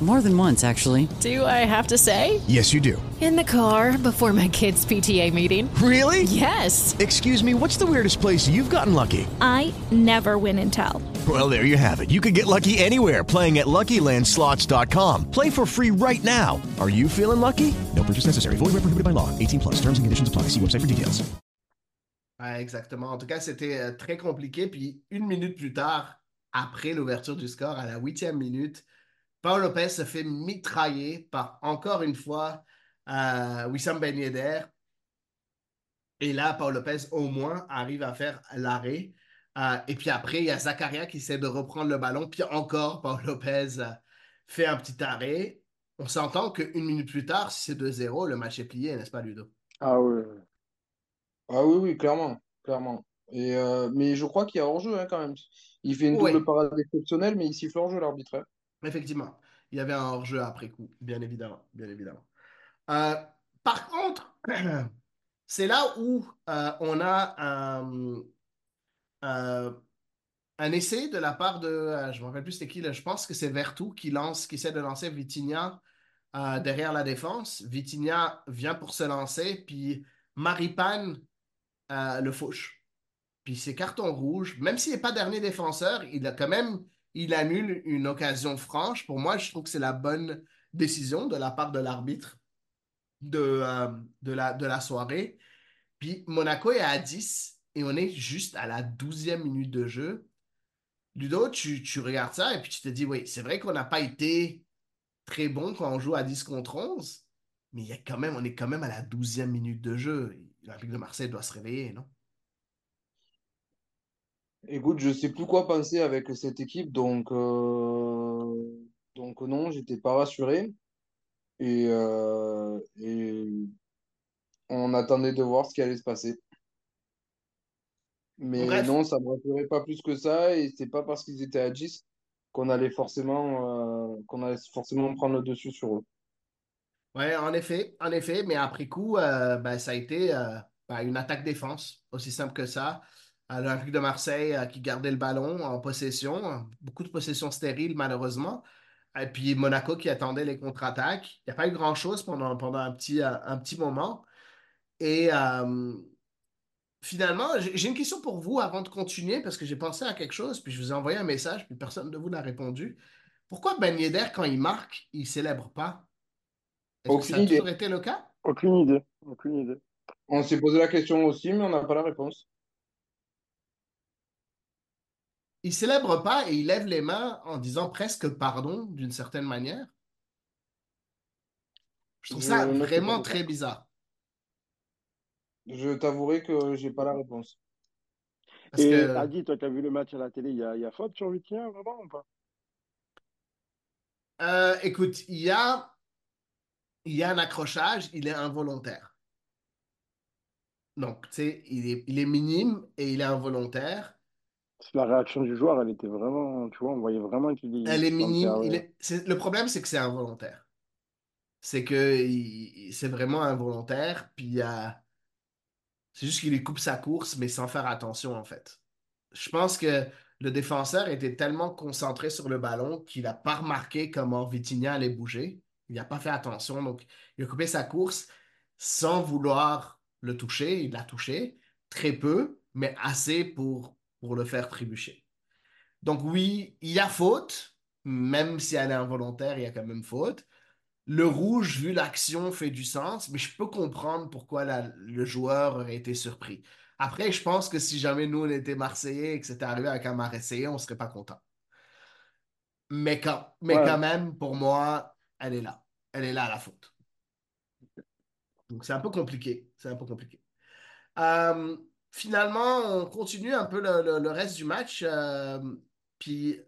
Speaker 6: More than once, actually.
Speaker 7: Do I have to say?
Speaker 8: Yes, you do.
Speaker 7: In the car before my kids' PTA meeting.
Speaker 8: Really?
Speaker 7: Yes.
Speaker 8: Excuse me, what's the weirdest place you've gotten lucky?
Speaker 9: I never win and tell.
Speaker 8: Well, there you have it. You can get lucky anywhere playing at LuckyLandSlots.com. Play for free right now. Are you feeling lucky? No purchase necessary. Void where prohibited by law. 18 plus. Terms and conditions apply. See website for details.
Speaker 1: Ouais, exactement. En tout cas, c'était euh, très compliqué. Puis une minute plus tard, après l'ouverture du score, à la huitième minute, Paul Lopez se fait mitrailler par, encore une fois, euh, Wissam Ben Yedder. Et là, Paul Lopez, au moins, arrive à faire l'arrêt. Euh, et puis après, il y a Zakaria qui essaie de reprendre le ballon. Puis encore, Paul Lopez euh, fait un petit arrêt. On s'entend qu'une minute plus tard, si c'est 2-0, le match est plié, n'est-ce pas, Ludo?
Speaker 2: Ah oui. Ah oui, oui, clairement. clairement. Et euh, mais je crois qu'il y a hors-jeu hein, quand même. Il fait une double parade exceptionnelle, mais il siffle hors-jeu l'arbitre.
Speaker 1: Effectivement, il y avait un hors-jeu après coup, bien évidemment. Euh, par contre, c'est là où euh, on a un, euh, un essai de la part de, je ne me rappelle plus c'était qui, je pense que c'est Vertou qui lance, qui essaie de lancer Vitinha derrière la défense. Vitinha vient pour se lancer, puis Maripane le fauche. Puis c'est carton rouge. Même s'il n'est pas dernier défenseur, il a quand même, il annule une occasion franche. Pour moi, je trouve que c'est la bonne décision de la part de l'arbitre de, euh, la, soirée. Puis Monaco est à 10 et on est juste à la 12e minute de jeu. Ludo, tu, tu regardes ça et puis tu te dis, oui, c'est vrai qu'on n'a pas été très bon quand on joue à 10 contre 11, mais y a quand même, on est quand même à la 12e minute de jeu. L'Olympique de Marseille doit se réveiller, non?
Speaker 2: Écoute, je sais plus quoi penser avec cette équipe, donc, euh, donc non, j'étais pas rassuré. Et, euh, et on attendait de voir ce qui allait se passer. Mais
Speaker 1: Bref.
Speaker 2: non, ça me rassurait pas plus que ça, et c'est pas parce qu'ils étaient à 10 qu'on allait forcément, euh, qu'on allait forcément prendre le dessus sur eux.
Speaker 1: Ouais, en effet, en effet, mais après coup, ben, ça a été ben, une attaque-défense, aussi simple que ça. Euh, L'Olympique de Marseille euh, qui gardait le ballon en possession, euh, beaucoup de possessions stériles malheureusement. Et puis Monaco qui attendait les contre-attaques. Il n'y a pas eu grand-chose pendant, pendant un petit, euh, un petit moment. Et euh, finalement, j'ai une question pour vous avant de continuer parce que j'ai pensé à quelque chose, puis je vous ai envoyé un message, puis personne de vous n'a répondu. Pourquoi Ben Yedder, quand il marque, il ne célèbre pas? Est-ce que ça a
Speaker 2: idée.
Speaker 1: toujours été le cas?
Speaker 4: Aucune idée. Aucune idée.
Speaker 2: On s'est posé la question aussi, mais on n'a pas la réponse.
Speaker 1: Il célèbre pas et il lève les mains en disant presque pardon d'une certaine manière. Je trouve
Speaker 2: Je
Speaker 1: ça vraiment très bizarre.
Speaker 2: Je t'avouerai que j'ai pas la réponse.
Speaker 1: Parce
Speaker 4: Et
Speaker 1: que,
Speaker 4: Adi, toi, tu as vu le match à la télé, il y a, y a faute sur Vitinha, vraiment ou pas?
Speaker 1: euh, écoute, il y a, il y a un accrochage, il est involontaire. Donc, tu sais, il est, il est minime et il est involontaire.
Speaker 4: La réaction du joueur, elle était vraiment, tu vois, on voyait vraiment qu'il
Speaker 1: Elle est
Speaker 4: qu'il sentait,
Speaker 1: minime. il est- c'est- le problème, c'est que c'est involontaire. C'est que il- c'est vraiment involontaire. Puis euh, c'est juste qu'il lui coupe sa course, mais sans faire attention, en fait. Je pense que le défenseur était tellement concentré sur le ballon qu'il n'a pas remarqué comment Vitinha allait bouger. Il n'a pas fait attention. Donc, il a coupé sa course sans vouloir le toucher. Il l'a touché très peu, mais assez pour, pour le faire trébucher. Donc, oui, il y a faute. Même si elle est involontaire, il y a quand même faute. Le rouge, vu l'action, fait du sens, mais je peux comprendre pourquoi la- le joueur aurait été surpris. Après, je pense que si jamais nous, on était Marseillais et que c'était arrivé avec un Marseillais, on serait pas content. Mais quand, mais
Speaker 4: Ouais.
Speaker 1: quand même, pour moi, elle est là. Elle est là, la faute. Donc, c'est un peu compliqué. C'est un peu compliqué. Euh, finalement, on continue un peu le, reste du match. euh, puis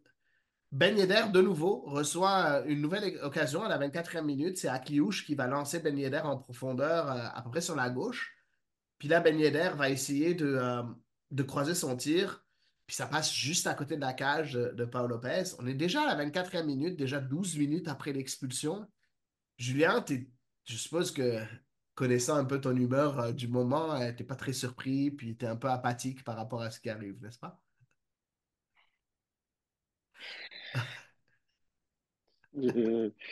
Speaker 1: Ben Yedder, de nouveau, reçoit euh, une nouvelle occasion à la 24e minute. C'est Akliouche qui va lancer Ben Yedder en profondeur, euh, à peu près sur la gauche. Puis là, Ben Yedder va essayer de, croiser son tir. Puis ça passe juste à côté de la cage de, de Paul Lopez. On est déjà à la 24e minute, déjà 12 minutes après l'expulsion. Julien, je suppose que connaissant un peu ton humeur euh, du moment, euh, t'es pas très surpris, puis t'es un peu apathique par rapport à ce qui arrive, n'est-ce pas?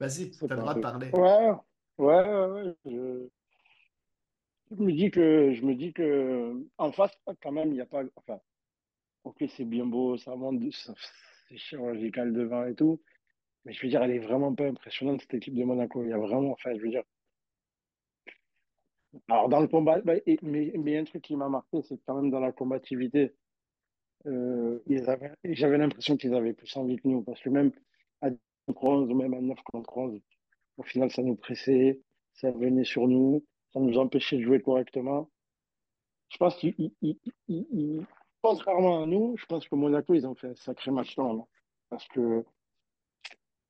Speaker 1: Vas-y,
Speaker 4: sais
Speaker 1: t'as le droit de parler.
Speaker 4: Ouais, ouais, ouais, ouais. Je, je me dis que, je me dis que, en face, quand même, il n'y a pas, enfin, ok, c'est bien beau, ça monte, c'est chirurgical devant et tout, mais je veux dire, elle est vraiment pas impressionnante, cette équipe de Monaco. Il y a vraiment, enfin, je veux dire, alors dans le combat, bah, mais, un truc qui m'a marqué, c'est que quand même dans la combativité, euh, j'avais l'impression qu'ils avaient plus envie que nous, parce que même à 10 contre 11 ou même à 9 contre 11, au final, ça nous pressait, ça venait sur nous, ça nous empêchait de jouer correctement. Je pense qu'ils, contrairement à nous, je pense que Monaco, ils ont fait un sacré match là. Parce que,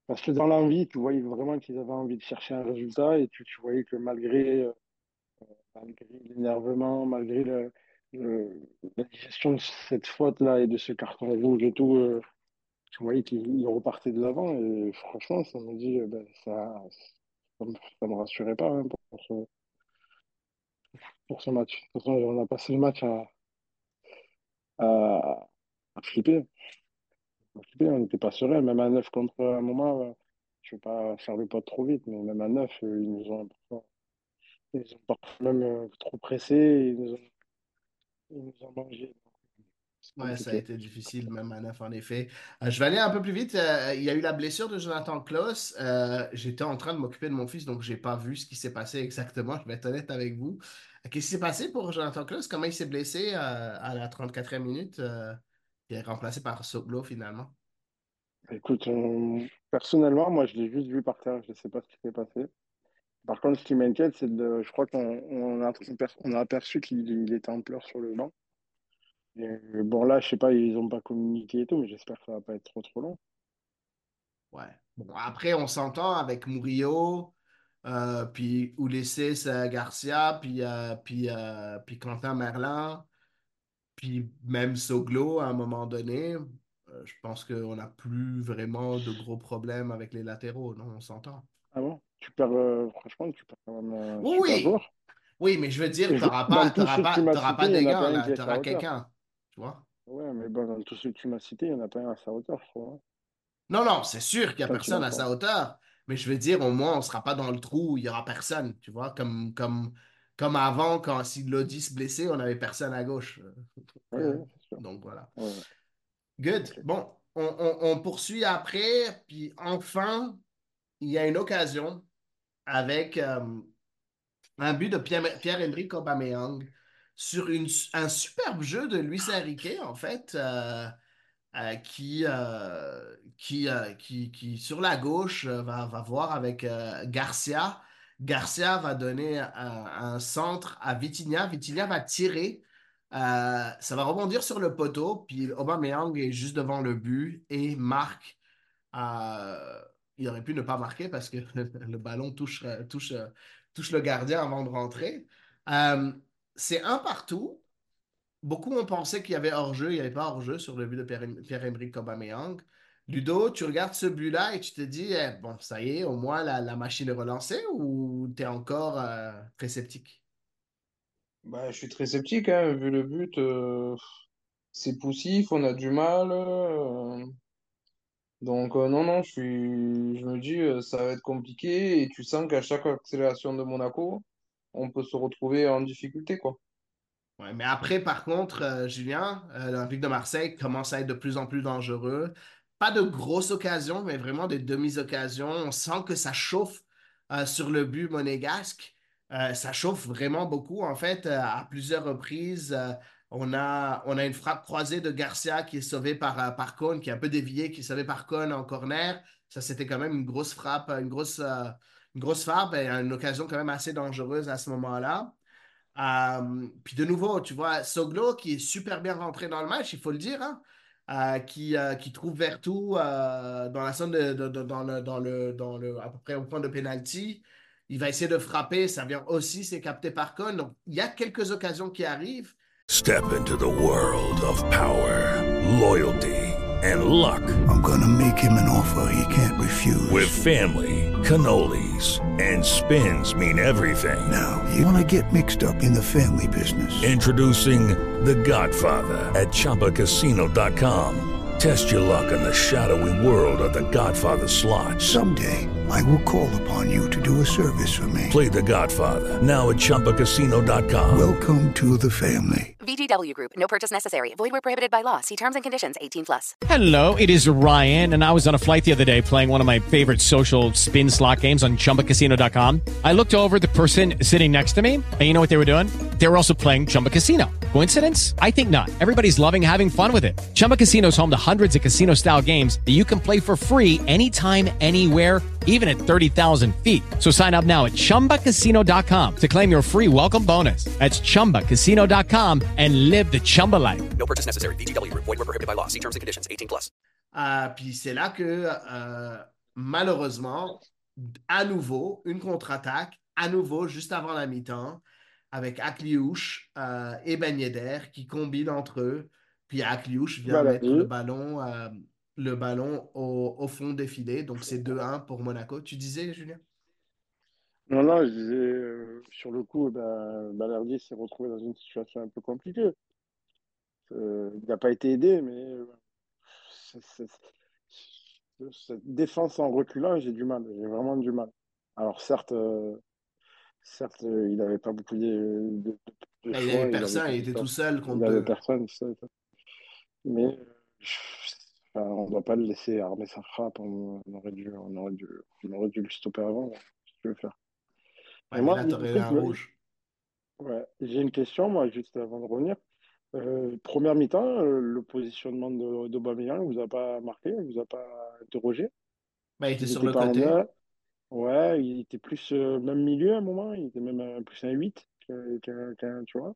Speaker 4: parce que dans l'envie, tu voyais vraiment qu'ils avaient envie de chercher un résultat et tu, voyais que malgré, euh, l'énervement, malgré la digestion de cette faute-là et de ce carton rouge et tout, euh, tu voyais qu'ils repartaient de l'avant. Et franchement, ça me dit, euh, ben, ça, ça, me, rassurait pas hein, pour, ce, match. De toute façon, on a passé le match à, à flipper. On n'était pas serein, même à 9 contre un moment. Euh, je ne vais pas faire le pas trop vite, mais même à 9, ils nous ont, ils ont parfois même trop pressé. Ils nous ont ils nous ont mangé.
Speaker 1: Ouais, ça a été difficile, même à neuf, en effet. Euh, je vais aller un peu plus vite. Euh, il y a eu la blessure de Jonathan Klaus. Euh, j'étais en train de m'occuper de mon fils, donc je n'ai pas vu ce qui s'est passé exactement. Je vais être honnête avec vous. Qu'est-ce qui s'est passé pour Jonathan Klaus? Comment il s'est blessé à la 34e minute? Il est remplacé par Soglo finalement.
Speaker 4: Écoute, personnellement, moi, je l'ai juste vu par terre. Je ne sais pas ce qui s'est passé. Par contre, ce qui m'inquiète, c'est de, je crois qu'on a, on a aperçu qu'il était en pleurs sur le banc. bon, là, je sais pas, ils n'ont pas communiqué et tout, mais j'espère que ça va pas être trop trop long.
Speaker 1: Ouais. Bon, après, on s'entend avec Murillo, euh, puis Ulysses Garcia, puis, euh, puis, euh, puis Quentin Merlin, puis même Soglo à un moment donné. je pense qu'on n'a plus vraiment de gros problèmes avec les latéraux, non? On s'entend.
Speaker 4: Ah bon? Tu perds, euh, franchement, tu perds quand même
Speaker 1: euh, oui. Oui, mais je veux dire, tu n'auras pas, pas, pas des gars, tu auras quelqu'un. Tu vois?
Speaker 4: Ouais, mais bon, dans tous ceux que tu m'as cités, il n'y en a pas un à sa hauteur, je crois.
Speaker 1: Non, non, c'est sûr qu'il n'y a personne à sa hauteur. Mais je veux dire, au moins, on ne sera pas dans le trou, il n'y aura personne, tu vois, comme, comme, comme avant, quand si Lodi se blessait, on n'avait personne à gauche. Donc voilà. Good. Bon, on, on, on, poursuit après, puis enfin, il y a une occasion avec euh, un but de Pierre-Emerick Aubameyang sur une, un superbe jeu de Luis Enrique, en fait, euh, euh, qui, qui, qui, qui, sur la gauche, va, va voir avec Garcia. Garcia va donner un, centre à Vitinha. Vitinha va tirer. ça va rebondir sur le poteau, puis Aubameyang est juste devant le but et marque il aurait pu ne pas marquer parce que le ballon touche, euh, touche, euh, touche le gardien avant de rentrer. Euh, c'est un partout. Beaucoup ont pensé qu'il y avait hors-jeu. Il n'y avait pas hors-jeu sur le but de Pierre-Emerick. Ludo, tu regardes ce but-là et tu te dis, eh, bon, ça y est, au moins la, machine est relancée ou tu es encore très sceptique?
Speaker 2: Bah, je suis très sceptique, hein, vu le but. c'est poussif, on a du mal. Donc, euh, non, non, je suis, je me dis, euh, ça va être compliqué et tu sens qu'à chaque accélération de Monaco, on peut se retrouver en difficulté, quoi.
Speaker 1: Ouais, mais après, par contre, euh, Julien, l'Olympique de Marseille commence à être de plus en plus dangereux. Pas de grosses occasions, mais vraiment des demi-occasions. On sent que ça chauffe sur le but monégasque. ça chauffe vraiment beaucoup, en fait, à plusieurs reprises. On a, une frappe croisée de Garcia qui est sauvée par, euh, par Cohn, qui est un peu déviée, qui est sauvée par Cohn en corner. Ça, c'était quand même une grosse frappe, une grosse, euh, une grosse frappe et une occasion quand même assez dangereuse à ce moment-là. Euh, puis de nouveau, tu vois, Soglo qui est super bien rentré dans le match, il faut le dire, hein, qui, qui trouve Vertu dans la zone de, dans, le, dans, le, dans le, à peu près au point de pénalty. Il va essayer de frapper, ça vient aussi, c'est capté par Cohn. Donc, il y a quelques occasions qui arrivent.
Speaker 10: Step into the world of power, loyalty, and luck.
Speaker 11: I'm gonna make him an offer he can't refuse.
Speaker 10: With family, cannolis, and spins mean everything.
Speaker 11: Now, you wanna get mixed up in the family business.
Speaker 10: Introducing The Godfather at Choppacasino.com. Test your luck in the shadowy world of The Godfather slot.
Speaker 11: Someday. I will call upon you to do a service for me.
Speaker 10: Play the Godfather. Now at Chumpacasino.com.
Speaker 11: Welcome to the family.
Speaker 12: VGW Group. No purchase necessary. Void where prohibited by law. See terms and conditions 18 plus.
Speaker 13: Hello, it is Ryan, and I was on a flight the other day playing one of my favorite social spin slot games on Chumpacasino.com. I looked over the person sitting next to me, and you know what they were doing? They were also playing Chumba Casino. Coincidence? I think not. Everybody's loving having fun with it. Chumba Casino is home to hundreds of casino style games that you can play for free anytime, anywhere, even at 30,000 feet. So sign up now at chumbacasino.com to claim your free welcome bonus. That's chumbacasino.com and live the Chumba life.
Speaker 14: No purchase necessary. VGW. Void were prohibited by law. See terms and conditions. 18 plus.
Speaker 1: Euh, puis c'est là que, euh, malheureusement, à nouveau, une contre-attaque, à nouveau, juste avant la mi-temps, avec Akliouche euh, et Ben Yedder qui combinent entre eux. Puis Akliouche vient
Speaker 4: Voilà.
Speaker 1: mettre le ballon, euh, le ballon au, au fond des filets. Donc c'est 2-1 pour Monaco. Tu disais, Julien?
Speaker 4: Non, non, je disais, euh, sur le coup, ben, s'est retrouvé dans une situation un peu compliquée. Euh, il n'a pas été aidé, mais euh, cette défense en reculant, j'ai du mal, j'ai vraiment du mal. Alors certes, certes, il n'avait pas beaucoup de, de- de- de
Speaker 1: il
Speaker 4: choix,
Speaker 1: avait personne,
Speaker 4: avait
Speaker 1: il était tout seul contre
Speaker 4: il avait
Speaker 1: deux.
Speaker 4: personne, ça, ça. Mais euh, on ne doit pas le laisser armer sa frappe. On, on aurait dû, on aurait dû, on aurait dû le stopper avant. Si tu veux faire.
Speaker 1: Ouais,
Speaker 4: Et moi. Ouais, j'ai une question, moi, juste avant de revenir. Euh, première mi-temps, euh, le positionnement de d'Aubameyang vous a pas marqué, vous a pas interrogé?
Speaker 1: Ben, il était
Speaker 4: Il
Speaker 1: sur
Speaker 4: était
Speaker 1: le côté.
Speaker 4: Ouais, il était plus euh, même milieu à un moment, il était même euh, plus un 8 qu'un, tu vois?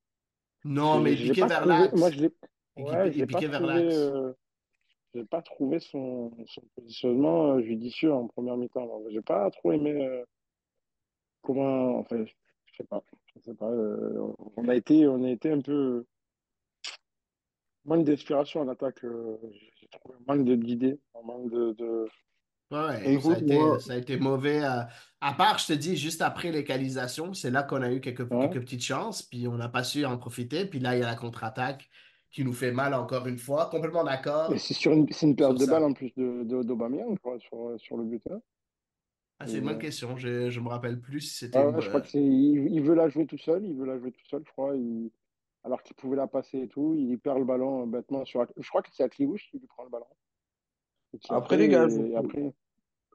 Speaker 1: Non, mais il piquait vers l'axe.
Speaker 4: moi je l'ai, ouais,
Speaker 1: vers l'axe.
Speaker 4: Euh, j'ai pas trouvé son, son positionnement euh, judicieux en première mi-temps. moi. J'ai pas trop aimé euh, comment, enfin, je sais pas, je sais pas. euh, on a été, on a été un peu manque d'inspiration en attaque. euh, j'ai trouvé manque de- d'idées, un manque de, de...
Speaker 1: Ouais, ça a été, ça a été mauvais. euh, à part, je te dis, juste après l'égalisation, c'est là qu'on a eu quelques,
Speaker 4: Ouais.
Speaker 1: quelques petites chances, puis on n'a pas su en profiter. Puis là, il y a la contre-attaque qui nous fait mal encore une fois. Complètement d'accord
Speaker 4: c'est sur une, c'est une perte de balle en plus de, de, d'Aubameyang, je crois, sur, sur le but. hein.
Speaker 1: Ah, c'est une bonne
Speaker 4: euh,
Speaker 1: question. Je ne me rappelle plus si c'était
Speaker 4: ah
Speaker 1: une.
Speaker 4: ouais, je crois
Speaker 1: bo-
Speaker 4: que c'est, il, il veut la jouer tout seul, il veut la jouer tout seul, je crois. il- alors qu'il pouvait la passer et tout, il perd le ballon euh, bêtement sur. Je crois que c'est Akliouche qui lui prend le ballon.
Speaker 2: Après, les gars, je
Speaker 4: après,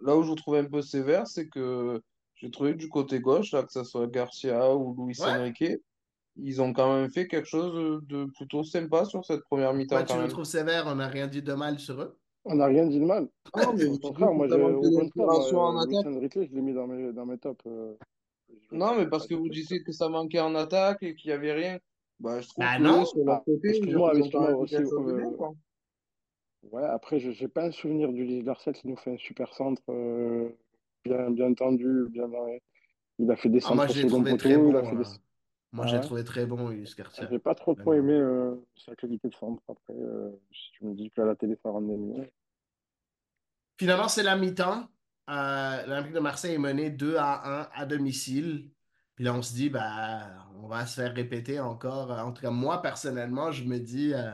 Speaker 2: là où je vous trouve un peu sévère, c'est que j'ai trouvé que du côté gauche, là, que ce soit Garcia ou Luis
Speaker 1: Ouais.
Speaker 2: Enrique, ils ont quand même fait quelque chose de plutôt sympa sur cette première mi-temps
Speaker 1: tu
Speaker 2: même.
Speaker 1: trouves sévères? On n'a rien dit de mal sur eux.
Speaker 4: on n'a rien dit de mal.
Speaker 2: Non, mais
Speaker 4: Au
Speaker 2: je
Speaker 4: contraire, moi, je, euh, je l'ai mis dans mes, dans mes tops. euh,
Speaker 2: Non, mais parce que vous disiez que ça manquait en attaque et qu'il n'y avait rien. Bah, je trouve
Speaker 1: Bah
Speaker 2: que
Speaker 1: non.
Speaker 2: sur leur côté,
Speaker 4: excuse-moi, excuse-moi aussi. euh. Ouais, après, je n'ai pas un souvenir du Garcia qui nous fait un super centre euh, bien, bien tendu. Bien Il a fait des
Speaker 1: Ah, moi,
Speaker 4: centres
Speaker 1: l'ai
Speaker 4: second
Speaker 1: trouvé très
Speaker 4: poteau. Il a
Speaker 1: bon.
Speaker 4: fait des...
Speaker 1: Moi,
Speaker 4: Ah
Speaker 1: je l'ai
Speaker 4: ouais?
Speaker 1: trouvé très bon, Luis Garcia.
Speaker 4: J'ai pas trop trop aimé euh, sa qualité de centre. Après, euh, si tu me dis qu'à la télé, ça rendait mieux.
Speaker 1: Finalement, c'est la mi-temps. Euh, L'Olympique de Marseille est mené 2 à 1 à domicile. Puis là, on se dit, bah, on va se faire répéter encore. En tout cas, moi, personnellement, je me dis, euh,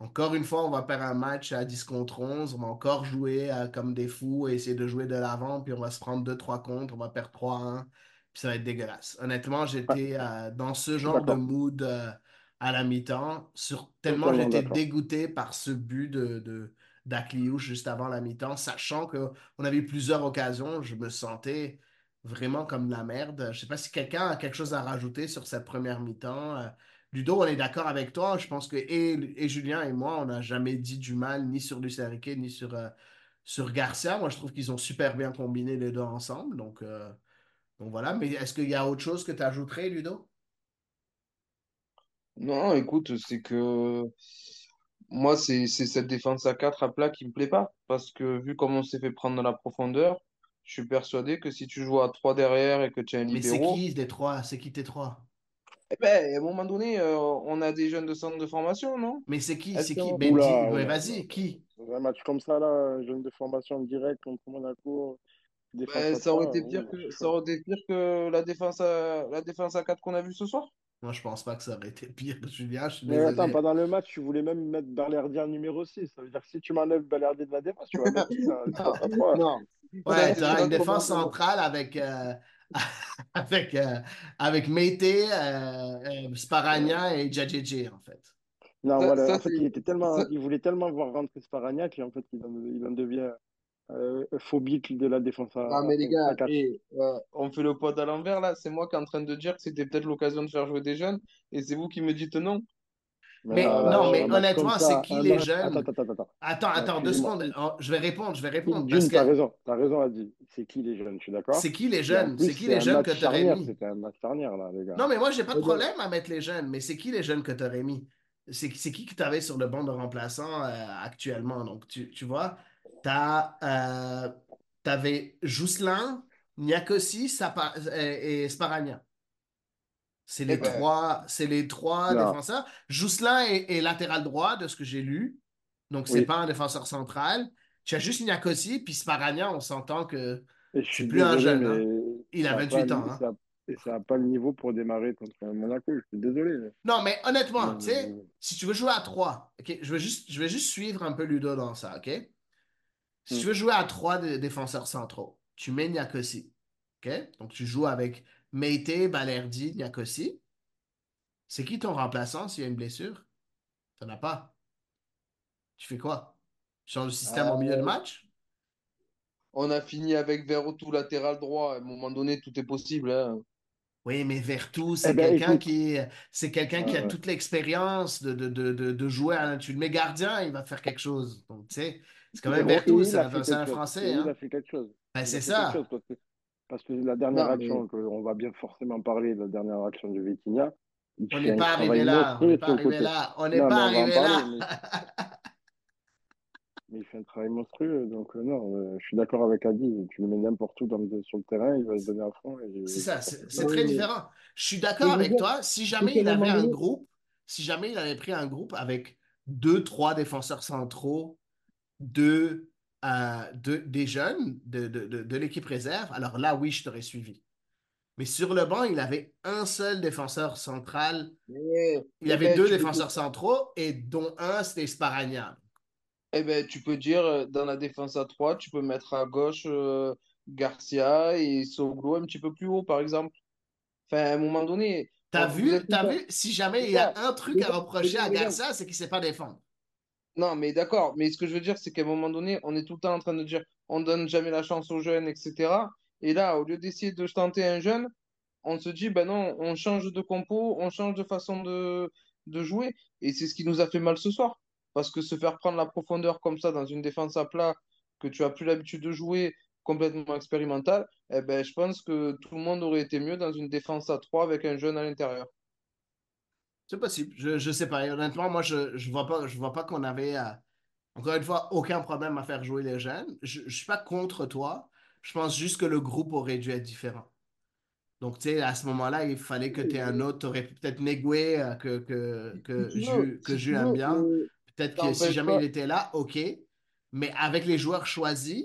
Speaker 1: encore une fois, on va faire un match à 10 contre 11. On va encore jouer euh, comme des fous et essayer de jouer de l'avant. Puis on va se prendre 2-3 contre. On va perdre 3 à 1. Puis ça va être dégueulasse. Honnêtement, j'étais euh, dans ce genre de mood euh, à la mi-temps. Sur, tellement j'étais dégoûté par ce but de, de, juste avant la mi-temps, sachant qu'on avait eu plusieurs occasions. Je me sentais vraiment comme de la merde. Je ne sais pas si quelqu'un a quelque chose à rajouter sur cette première mi-temps. Euh, Ludo, on est d'accord avec toi. Je pense que et, et Julien et moi, on n'a jamais dit du mal ni sur Luis Enrique ni sur, euh, sur Garcia. Moi, je trouve qu'ils ont super bien combiné les deux ensemble. Donc, euh, donc voilà. Mais est-ce qu'il y a autre chose que tu ajouterais, Ludo?
Speaker 2: Non, écoute, c'est que moi, c'est cette défense à 4 à plat qui me plaît pas. Parce que vu comment on s'est fait prendre dans la profondeur, je suis persuadé que si tu joues à 3 derrière et que tu as un
Speaker 1: Mais c'est qui les trois? C'est qui tes trois?
Speaker 2: eh ben, à un moment donné, euh, on a des jeunes de centre de formation, non?
Speaker 1: Mais c'est qui? C'est qui? Ben, ouais,
Speaker 4: oula,
Speaker 1: vas-y, qui?
Speaker 4: Dans un match comme ça, là, jeune de formation directe contre Monaco, défense
Speaker 2: Ben,
Speaker 4: à
Speaker 2: ça aurait
Speaker 4: 3,
Speaker 2: été pire
Speaker 4: ouh,
Speaker 2: que, ça aurait été pire que la défense à, la défense à 4 qu'on a vue ce soir.
Speaker 1: Moi, je pense pas que ça aurait été pire, Julien. Je suis
Speaker 4: Mais attends,
Speaker 1: désolé.
Speaker 4: pendant le match, tu voulais même mettre Balerdi en numéro 6. Ça veut dire que si tu m'enlèves Balerdi de la défense, tu vas mettre qui dans la défense à 3?
Speaker 2: Non.
Speaker 1: Ouais, tu
Speaker 2: C'est
Speaker 1: auras une défense centrale avec, euh, avec, euh, avec Mété, euh, euh, Sparagna et Djadjedje, en fait.
Speaker 4: Non,
Speaker 2: Ça,
Speaker 4: voilà.
Speaker 2: ça
Speaker 4: En fait,
Speaker 2: c'est.
Speaker 4: il était tellement,
Speaker 2: ça-
Speaker 4: il voulait tellement voir rentrer Sparagna qu'en fait, il en, il en devient euh, phobique de la défense à, à,
Speaker 2: mais les gars,
Speaker 4: à 4.
Speaker 2: et, euh, on fait le pod à l'envers là. C'est moi qui est en train de dire que c'était peut-être l'occasion de faire jouer des jeunes. Et c'est vous qui me dites non.
Speaker 1: Mais
Speaker 4: là,
Speaker 1: non,
Speaker 4: là,
Speaker 1: mais honnêtement, c'est qui les jeunes?
Speaker 4: Attends, attends, attends.
Speaker 1: Attends, attends, deux secondes. Oh, Je vais répondre, je vais répondre. Parce
Speaker 4: June,
Speaker 1: que
Speaker 4: t'as raison, t'as raison, Adi. C'est qui les jeunes, je suis d'accord?
Speaker 1: c'est qui les jeunes? C'est qui les
Speaker 4: un
Speaker 1: jeunes que tu aurais
Speaker 4: charnière,
Speaker 1: mis?
Speaker 4: C'était un match charnière, là, les gars.
Speaker 1: Non, mais moi, j'ai pas de problème à mettre les jeunes, mais c'est qui les jeunes que tu aurais mis? C'est c'est qui que tu avais sur le banc de remplaçants euh, actuellement? Donc, tu, tu vois, tu avais Jousselin, Niakosi Sapa- et, et Sparagna. C'est les
Speaker 2: Eh ben,
Speaker 1: trois, c'est les trois
Speaker 4: Non.
Speaker 1: défenseurs. Jousselin est, est latéral droit, de ce que j'ai lu. Donc, c'est
Speaker 4: Oui.
Speaker 1: pas un défenseur central. Tu as juste Niakosi, puis Sparagna, on s'entend que
Speaker 4: je
Speaker 1: c'est
Speaker 4: suis
Speaker 1: plus un jeune. hein. Il a
Speaker 4: ça
Speaker 1: 28
Speaker 4: pas,
Speaker 1: ans. hein.
Speaker 4: ça- et ça n'a pas le niveau pour démarrer contre Monaco. Je suis désolé.
Speaker 1: Non, mais honnêtement,
Speaker 4: Non,
Speaker 1: si tu veux jouer à 3, ok, je vais juste, je vais juste suivre un peu Ludo dans ça, ok? Si
Speaker 4: Mm.
Speaker 1: tu veux jouer à 3 défenseurs centraux, tu mets Niakosi, ok? Donc tu joues avec Meite, Balerdi, Niakosi. C'est qui ton remplaçant s'il y a une blessure? T'en as pas. Tu fais quoi? Tu changes de système au milieu de match?
Speaker 2: On a fini avec Verretou latéral droit. À un moment donné, tout est possible. hein.
Speaker 1: Oui, mais Vertu, c'est
Speaker 4: Eh ben,
Speaker 1: quelqu'un
Speaker 4: écoute.
Speaker 1: qui, c'est quelqu'un qui a
Speaker 4: Ouais.
Speaker 1: toute l'expérience de, de, de, de, de jouer. à- tu le mets gardien, il va faire quelque chose. Donc, tu sais, c'est quand même
Speaker 4: il
Speaker 1: c'est un. Français.
Speaker 4: Il
Speaker 1: Hein?
Speaker 4: a fait quelque chose.
Speaker 1: Ben, c'est ça.
Speaker 4: chose parce que, parce que la dernière
Speaker 2: Non,
Speaker 4: action, que on va bien forcément parler, la dernière action de Vitinha,
Speaker 1: On n'est pas arrivé là. On n'est pas arrivé là. On n'est pas arrivé là.
Speaker 4: Mais il fait un travail monstrueux. Donc, euh, non, euh, je suis d'accord avec Adi. Tu le mets n'importe où dans le- sur le terrain, il va se donner à fond. Et
Speaker 1: C'est ça, c'est très différent. Je suis d'accord avec toi. Si jamais il avait un groupe, si jamais il avait pris un groupe avec deux, trois défenseurs centraux, euh, deux- des jeunes de, de, de, de l'équipe réserve, alors là, oui, je t'aurais suivi. Mais sur le banc, il avait un seul défenseur central.
Speaker 2: Eh,
Speaker 1: Il
Speaker 2: eh
Speaker 1: avait
Speaker 2: ben,
Speaker 1: deux
Speaker 2: peux-
Speaker 1: défenseurs centraux et dont un, c'était Sparagna.
Speaker 2: Eh ben, tu peux dire, euh, dans la défense à 3, tu peux mettre à gauche euh, Garcia et Soglo un petit peu plus haut, par exemple. Enfin, à un moment donné,
Speaker 1: T'as vu, si jamais il y a un truc à reprocher à. Garcia, c'est qu'il sait pas défendre.
Speaker 2: Non, mais d'accord. Mais ce que je veux dire, c'est qu'à un moment donné, on est tout le temps en train de dire on donne jamais la chance aux jeunes, etc. Et là, au lieu d'essayer de tenter un jeune, on se dit, ben non, on change de compo, on change de façon de, jouer. Et c'est ce qui nous a fait mal ce soir. Parce que se faire prendre la profondeur comme ça dans une défense à plat que tu as plus l'habitude de jouer complètement expérimental, eh ben, je pense que tout le monde aurait été mieux dans une défense à 3 avec un jeune à l'intérieur.
Speaker 1: C'est possible. Je, je sais pas. Et honnêtement, moi, je, je vois pas, je vois pas qu'on avait, euh, encore une fois, aucun problème à faire jouer les jeunes. Je, je suis pas contre toi. Je pense juste que le groupe aurait dû être différent. Donc, tu sais, à ce moment-là, il fallait que tu aies un autre. Tu aurais peut-être Negwe euh, que, que, que,
Speaker 2: Si
Speaker 1: Ju, que
Speaker 2: si
Speaker 1: Ju
Speaker 2: tu
Speaker 1: aime bien.
Speaker 2: euh,
Speaker 1: Peut-être que si jamais
Speaker 2: pas-
Speaker 1: il était là, OK. Mais avec les joueurs choisis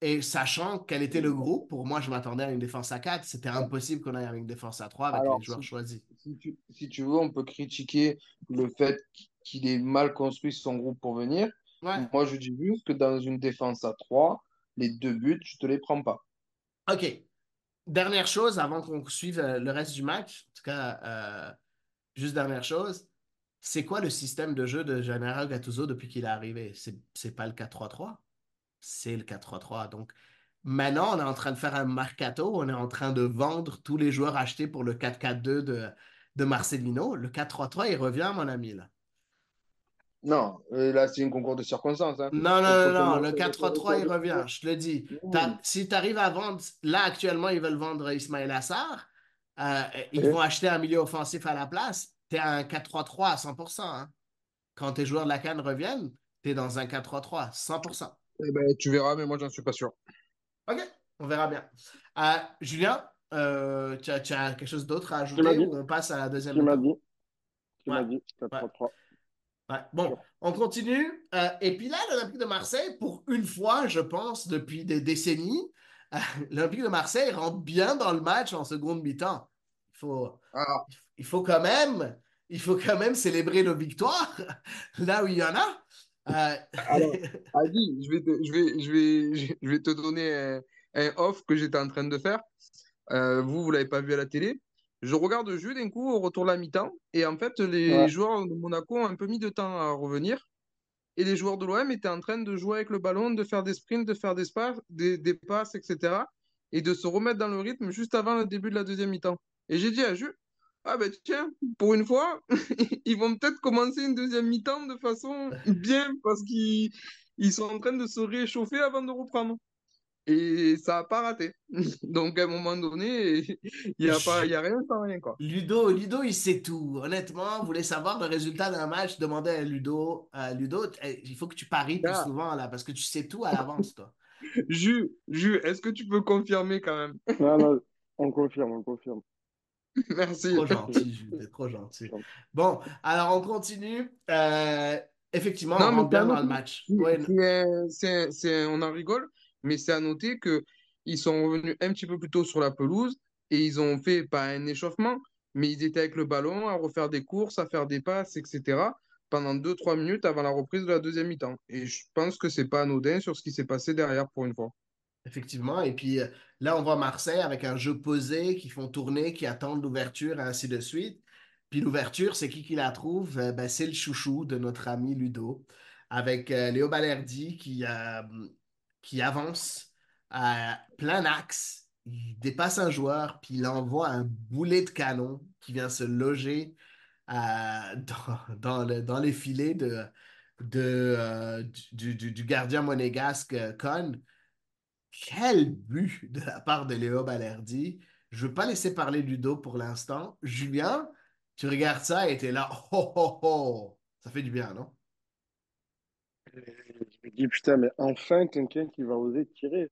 Speaker 1: et sachant quel était le groupe, pour moi, je m'attendais à une défense à 4. C'était impossible qu'on aille avec une défense à 3 avec
Speaker 2: Alors,
Speaker 1: les joueurs
Speaker 2: si-
Speaker 1: choisis.
Speaker 2: Si tu, si tu veux, on peut critiquer le fait qu'il ait mal construit son groupe pour venir.
Speaker 1: Ouais.
Speaker 2: Moi, je dis juste que dans une défense à 3, les deux buts, tu te les prends pas.
Speaker 1: OK. Dernière chose avant qu'on suive euh, le reste du match. En tout cas, euh, juste dernière chose. C'est quoi le système de jeu de Gennaro Gattuso depuis qu'il est arrivé? C'est, c'est pas le 4-3-3. C'est le 4-3-3. Donc, maintenant, on est en train de faire un mercato. On est en train de vendre tous les joueurs achetés pour le 4-4-2 de, de Marcelino. Le 4-3-3, il revient, mon ami, là.
Speaker 2: Non, euh, là, c'est une concours de circonstances. hein.
Speaker 1: Non, non,
Speaker 2: On
Speaker 1: non, le
Speaker 2: avec
Speaker 1: 4-3-3, il revient, je te le dis. Si tu arrives à vendre, là, actuellement, ils veulent vendre Ismaël Assar. Euh, ils vont acheter un milieu offensif à la place. Tu es à un 4-3-3 à 100%. hein. Quand tes joueurs de la Cannes reviennent, tu es dans un 4-3-3, 100%.
Speaker 2: Eh ben, tu verras, mais moi, j'en suis pas sûr.
Speaker 1: OK, on verra bien. Euh, Julien, euh, tu as, tu as quelque chose d'autre à ajouter ou on passe à la deuxième
Speaker 4: Tu m'as dit. Tu m'as dit. 4-3-3.
Speaker 1: Ouais. Bon, on continue. Euh, et puis là, l'Olympique de Marseille, pour une fois, je pense, depuis des décennies, euh, l'Olympique de Marseille rentre bien dans le match en seconde mi-temps. Il faut,
Speaker 2: Ah,
Speaker 1: il faut quand même, il faut quand même célébrer nos victoires là où il y en a. Euh,
Speaker 2: alors, Adi, je vais te, je vais, je vais, je vais te donner un off que j'étais en train de faire. Euh, vous, vous l'avez pas vu à la télé. Je regarde le jeu d'un coup au retour de la mi-temps. Et en fait, les
Speaker 4: Ouais.
Speaker 2: joueurs de Monaco ont un peu mis de temps à revenir. Et les joueurs de l'OM étaient en train de jouer avec le ballon, de faire des sprints, de faire des, spas, des, des passes, etc. Et de se remettre dans le rythme juste avant le début de la deuxième mi-temps. Et j'ai dit à Jules, ah ben tiens, pour une fois, ils vont peut-être commencer une deuxième mi-temps de façon bien parce qu'ils ils sont en train de se réchauffer avant de reprendre. Et ça n'a pas raté. Donc à un moment donné, il n'y a, pas, il y a rien sans rien. Quoi.
Speaker 1: Ludo, Ludo, il sait tout. Honnêtement, vous voulez savoir le résultat d'un match, demandez à Ludo. Euh, Ludo, eh, il faut que tu paries plus
Speaker 2: Ah.
Speaker 1: souvent là, parce que tu sais tout à l'avance, toi.
Speaker 2: Jus, Jus, est-ce que tu peux confirmer quand même?
Speaker 4: Non, non, on confirme, on confirme.
Speaker 2: Merci.
Speaker 1: Trop gentil, Jules, t'es trop gentil. Bon, alors on continue. Euh, effectivement,
Speaker 2: Non,
Speaker 1: on rentre dans le match. Ouais,
Speaker 2: c'est- c'est- c'est- on en rigole, mais c'est à noter que ils sont revenus un petit peu plus tôt sur la pelouse et ils ont fait pas un échauffement, mais ils étaient avec le ballon à refaire des courses, à faire des passes, etc. pendant 2-3 minutes avant la reprise de la deuxième mi-temps. Et je pense que c'est pas anodin sur ce qui s'est passé derrière pour une fois.
Speaker 1: Effectivement. Et puis euh, là, on voit Marseille avec un jeu posé, qui font tourner, qui attendent l'ouverture, et ainsi de suite. Puis l'ouverture, c'est qui qui la trouve? Euh, ben, c'est le chouchou de notre ami Ludo, avec euh, Léo Balerdi qui, euh, qui avance à plein axe. Il dépasse un joueur, puis il envoie un boulet de canon qui vient se loger euh, dans, dans le- dans les filets de, euh, du gardien monégasque euh, Con. Quel but de la part de Léo Balerdi. Je ne veux pas laisser parler Ludo pour l'instant. Julien, tu regardes ça et tu es là. Oh, oh, oh. Ça fait du bien, non?
Speaker 4: Je me dis, putain, mais enfin quelqu'un qui va oser tirer.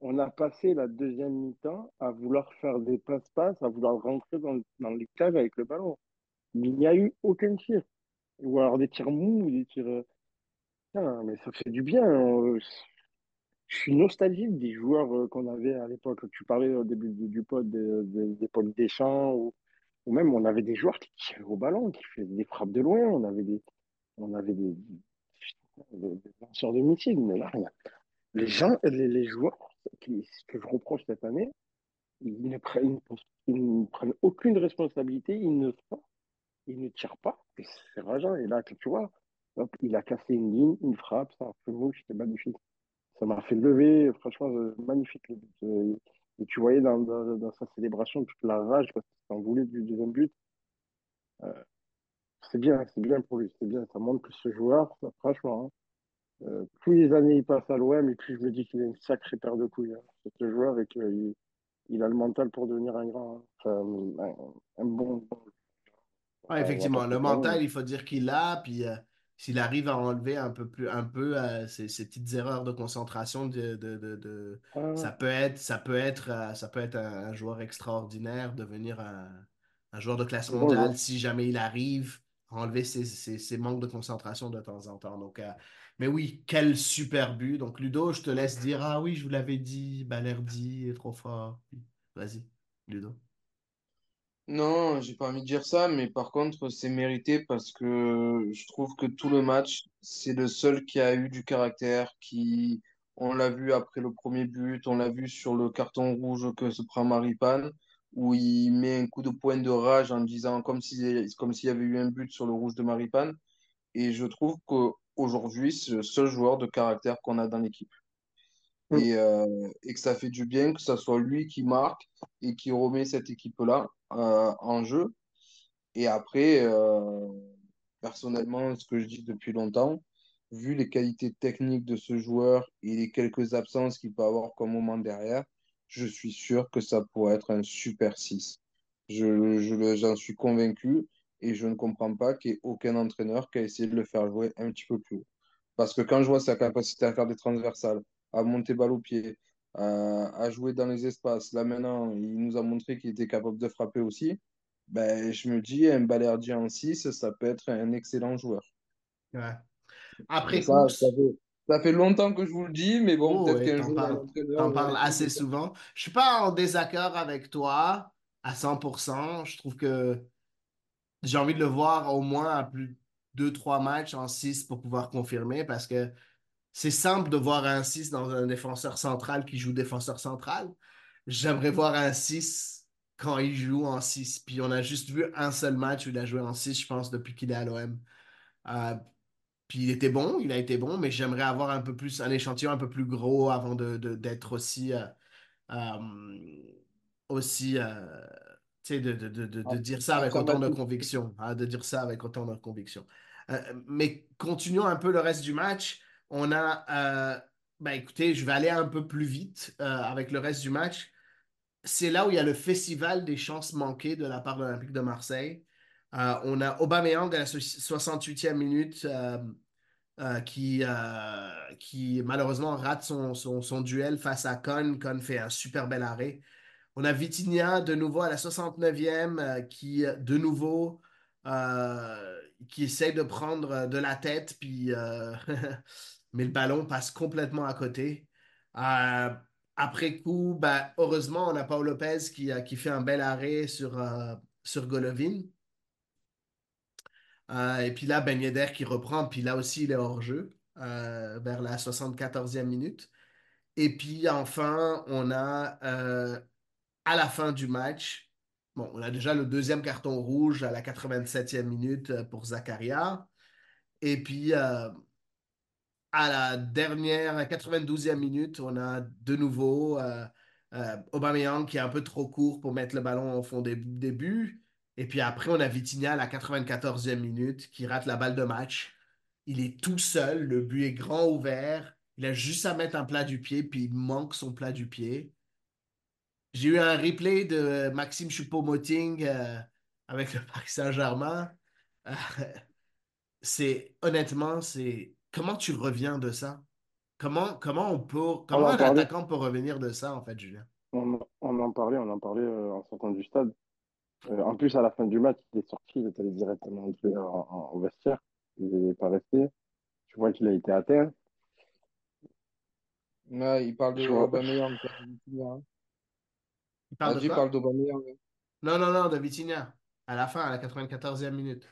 Speaker 4: On a passé la deuxième mi-temps à vouloir faire des passe-passe, à vouloir rentrer dans, dans les cages avec le ballon. Il n'y a eu aucun tir. Ou alors des tirs mous, des tirs. euh, Putain, mais ça fait du bien. euh, Je suis nostalgique des joueurs euh, qu'on avait à l'époque. Tu parlais au début du, pod de, de, des Paul Deschamps, ou, ou même on avait des joueurs qui tiraient au ballon, qui faisaient des frappes de loin. On avait des, on avait des, des, lanceurs de missiles. Mais là, a- les gens, les, les joueurs, qui, ce que je reproche cette année, ils ne prennent, ils ne prennent aucune responsabilité, ils ne, ils ne tirent pas. C'est rageant. Et là, tu vois, hop, il a cassé une ligne, une frappe, ça a fait mouche, c'était magnifique. Ça m'a fait lever, franchement, euh, magnifique. Euh, Et tu voyais dans, dans, dans sa célébration toute la rage parce qu'il s'en voulait du deuxième but. Euh, c'est bien, c'est bien pour lui, c'est bien. Ça montre que ce joueur, ça, franchement, hein, euh, plus les années il passe à l'OM, et plus je me dis qu'il a une sacrée paire de couilles. hein, ce joueur et qu'il il a le mental pour devenir un grand, hein. Un, un bon.
Speaker 1: Ouais, effectivement, le mental, il faut dire qu'il l'a, puis euh, s'il arrive à enlever un peu plus, un peu euh, ces, ces petites erreurs de concentration, de, de, de, de-
Speaker 4: Ah,
Speaker 1: ça peut être, ça peut être, euh, ça peut être un, un joueur extraordinaire, devenir un, un joueur de classe mondiale si jamais il arrive enlever ces, ces manques de concentration de temps en temps. Donc, euh, mais oui, quel super but. Donc, Ludo, je te laisse dire, ah oui, je vous l'avais dit, Balerdi est trop fort. Vas-y, Ludo.
Speaker 2: Non, j'ai pas envie de dire ça, mais par contre, c'est mérité parce que je trouve que tout le match, c'est le seul qui a eu du caractère, qui, on l'a vu après le premier but, on l'a vu sur le carton rouge que se prend Maripane, où il met un coup de poing de rage en disant comme si, comme s'il y avait eu un but sur le rouge de Maripane. Et je trouve qu'aujourd'hui, c'est le seul joueur de caractère qu'on a dans l'équipe. Et, euh, et que ça fait du bien que ça soit lui qui marque et qui remet cette équipe-là euh, en jeu. Et après, euh, personnellement, ce que je dis depuis longtemps, vu les qualités techniques de ce joueur et les quelques absences qu'il peut avoir comme moment derrière, je suis sûr que ça pourrait être un super 6. Je, je j'en suis convaincu et je ne comprends pas qu'il n'y ait aucun entraîneur qui a essayé de le faire jouer un petit peu plus haut. Parce que quand je vois sa capacité à faire des transversales, à monter balle au pied, à, à jouer dans les espaces, là maintenant, il nous a montré qu'il était capable de frapper aussi, ben, je me dis, un Balerdi en 6, ça peut être un excellent joueur.
Speaker 1: Ouais. Après
Speaker 2: ça, ça fait longtemps que je vous le dis, mais bon,
Speaker 1: Oh,
Speaker 2: peut-être
Speaker 1: ouais,
Speaker 2: qu'un jour,
Speaker 1: parles, t'en parles
Speaker 2: écouter
Speaker 1: assez souvent. Je suis pas en désaccord avec toi à 100%. Je trouve que j'ai envie de le voir au moins à plus deux, trois matchs en 6 pour pouvoir confirmer parce que c'est simple de voir un 6 dans un défenseur central qui joue défenseur central. J'aimerais voir un 6 quand il joue en 6. Puis on a juste vu un seul match où il a joué en 6, je pense, depuis qu'il est à l'OM. Euh, puis il était bon, il a été bon, mais j'aimerais avoir un peu plus, un échantillon un peu plus gros avant de, de- d'être aussi, euh, euh, aussi, euh, tu sais, de, de, de, de,
Speaker 2: Ah,
Speaker 1: dire ça avec autant de conviction, hein, de dire ça avec autant de conviction. Mais continuons un peu le reste du match. On a, ben écoutez, je vais aller un peu plus vite avec le reste du match. C'est là où il y a le festival des chances manquées de la part de l'Olympique de Marseille. Euh, on a Aubameyang à la so- 68e minute euh, euh, qui, qui malheureusement rate son, son, duel face à Con. Con fait un super bel arrêt. On a Vitinha de nouveau à la 69e euh, qui, de nouveau, qui essaie de prendre de la tête, puis, mais le ballon passe complètement à côté. Après coup, ben, heureusement, on a Paul Lopez qui, qui fait un bel arrêt sur, sur Golovin. Euh, et puis là, Ben Yedder qui reprend, puis là aussi, il est hors jeu euh, vers la 74e minute. Et puis enfin, on a euh, à la fin du match, on a déjà le deuxième carton rouge à la 87e minute pour Zakaria. Et puis à la dernière, à 92e minute, on a de nouveau euh, qui est un peu trop court pour mettre le ballon au fond des buts. Et puis après, on a Vitinha à la 94e minute qui rate la balle de match. Il est tout seul, le but est grand ouvert. Il a juste à mettre un plat du pied, puis il manque son plat du pied. J'ai eu un replay de Maxime Choupo-Moting euh, avec le Paris Saint-Germain. Euh, c'est honnêtement, c'est comment tu reviens de ça? Comment, comment on peut, comment
Speaker 4: en
Speaker 1: un
Speaker 4: parlait.
Speaker 1: attaquant peut revenir de ça, en fait, Julien?
Speaker 4: On, on en parlait, on en parlait euh, en sortant du stade. Euh, en plus, à la fin du match, il est sorti, il est allé directement entrer en, en- au vestiaire. Il n'est pas resté. Tu vois qu'il a été atteint.
Speaker 2: Ouais, il parle de Aubameyang, hein.
Speaker 1: Il parle de
Speaker 2: parle d'Aubameyang. hein.
Speaker 1: Non, non, non, de Vitinha. À la fin, à la 94e minute.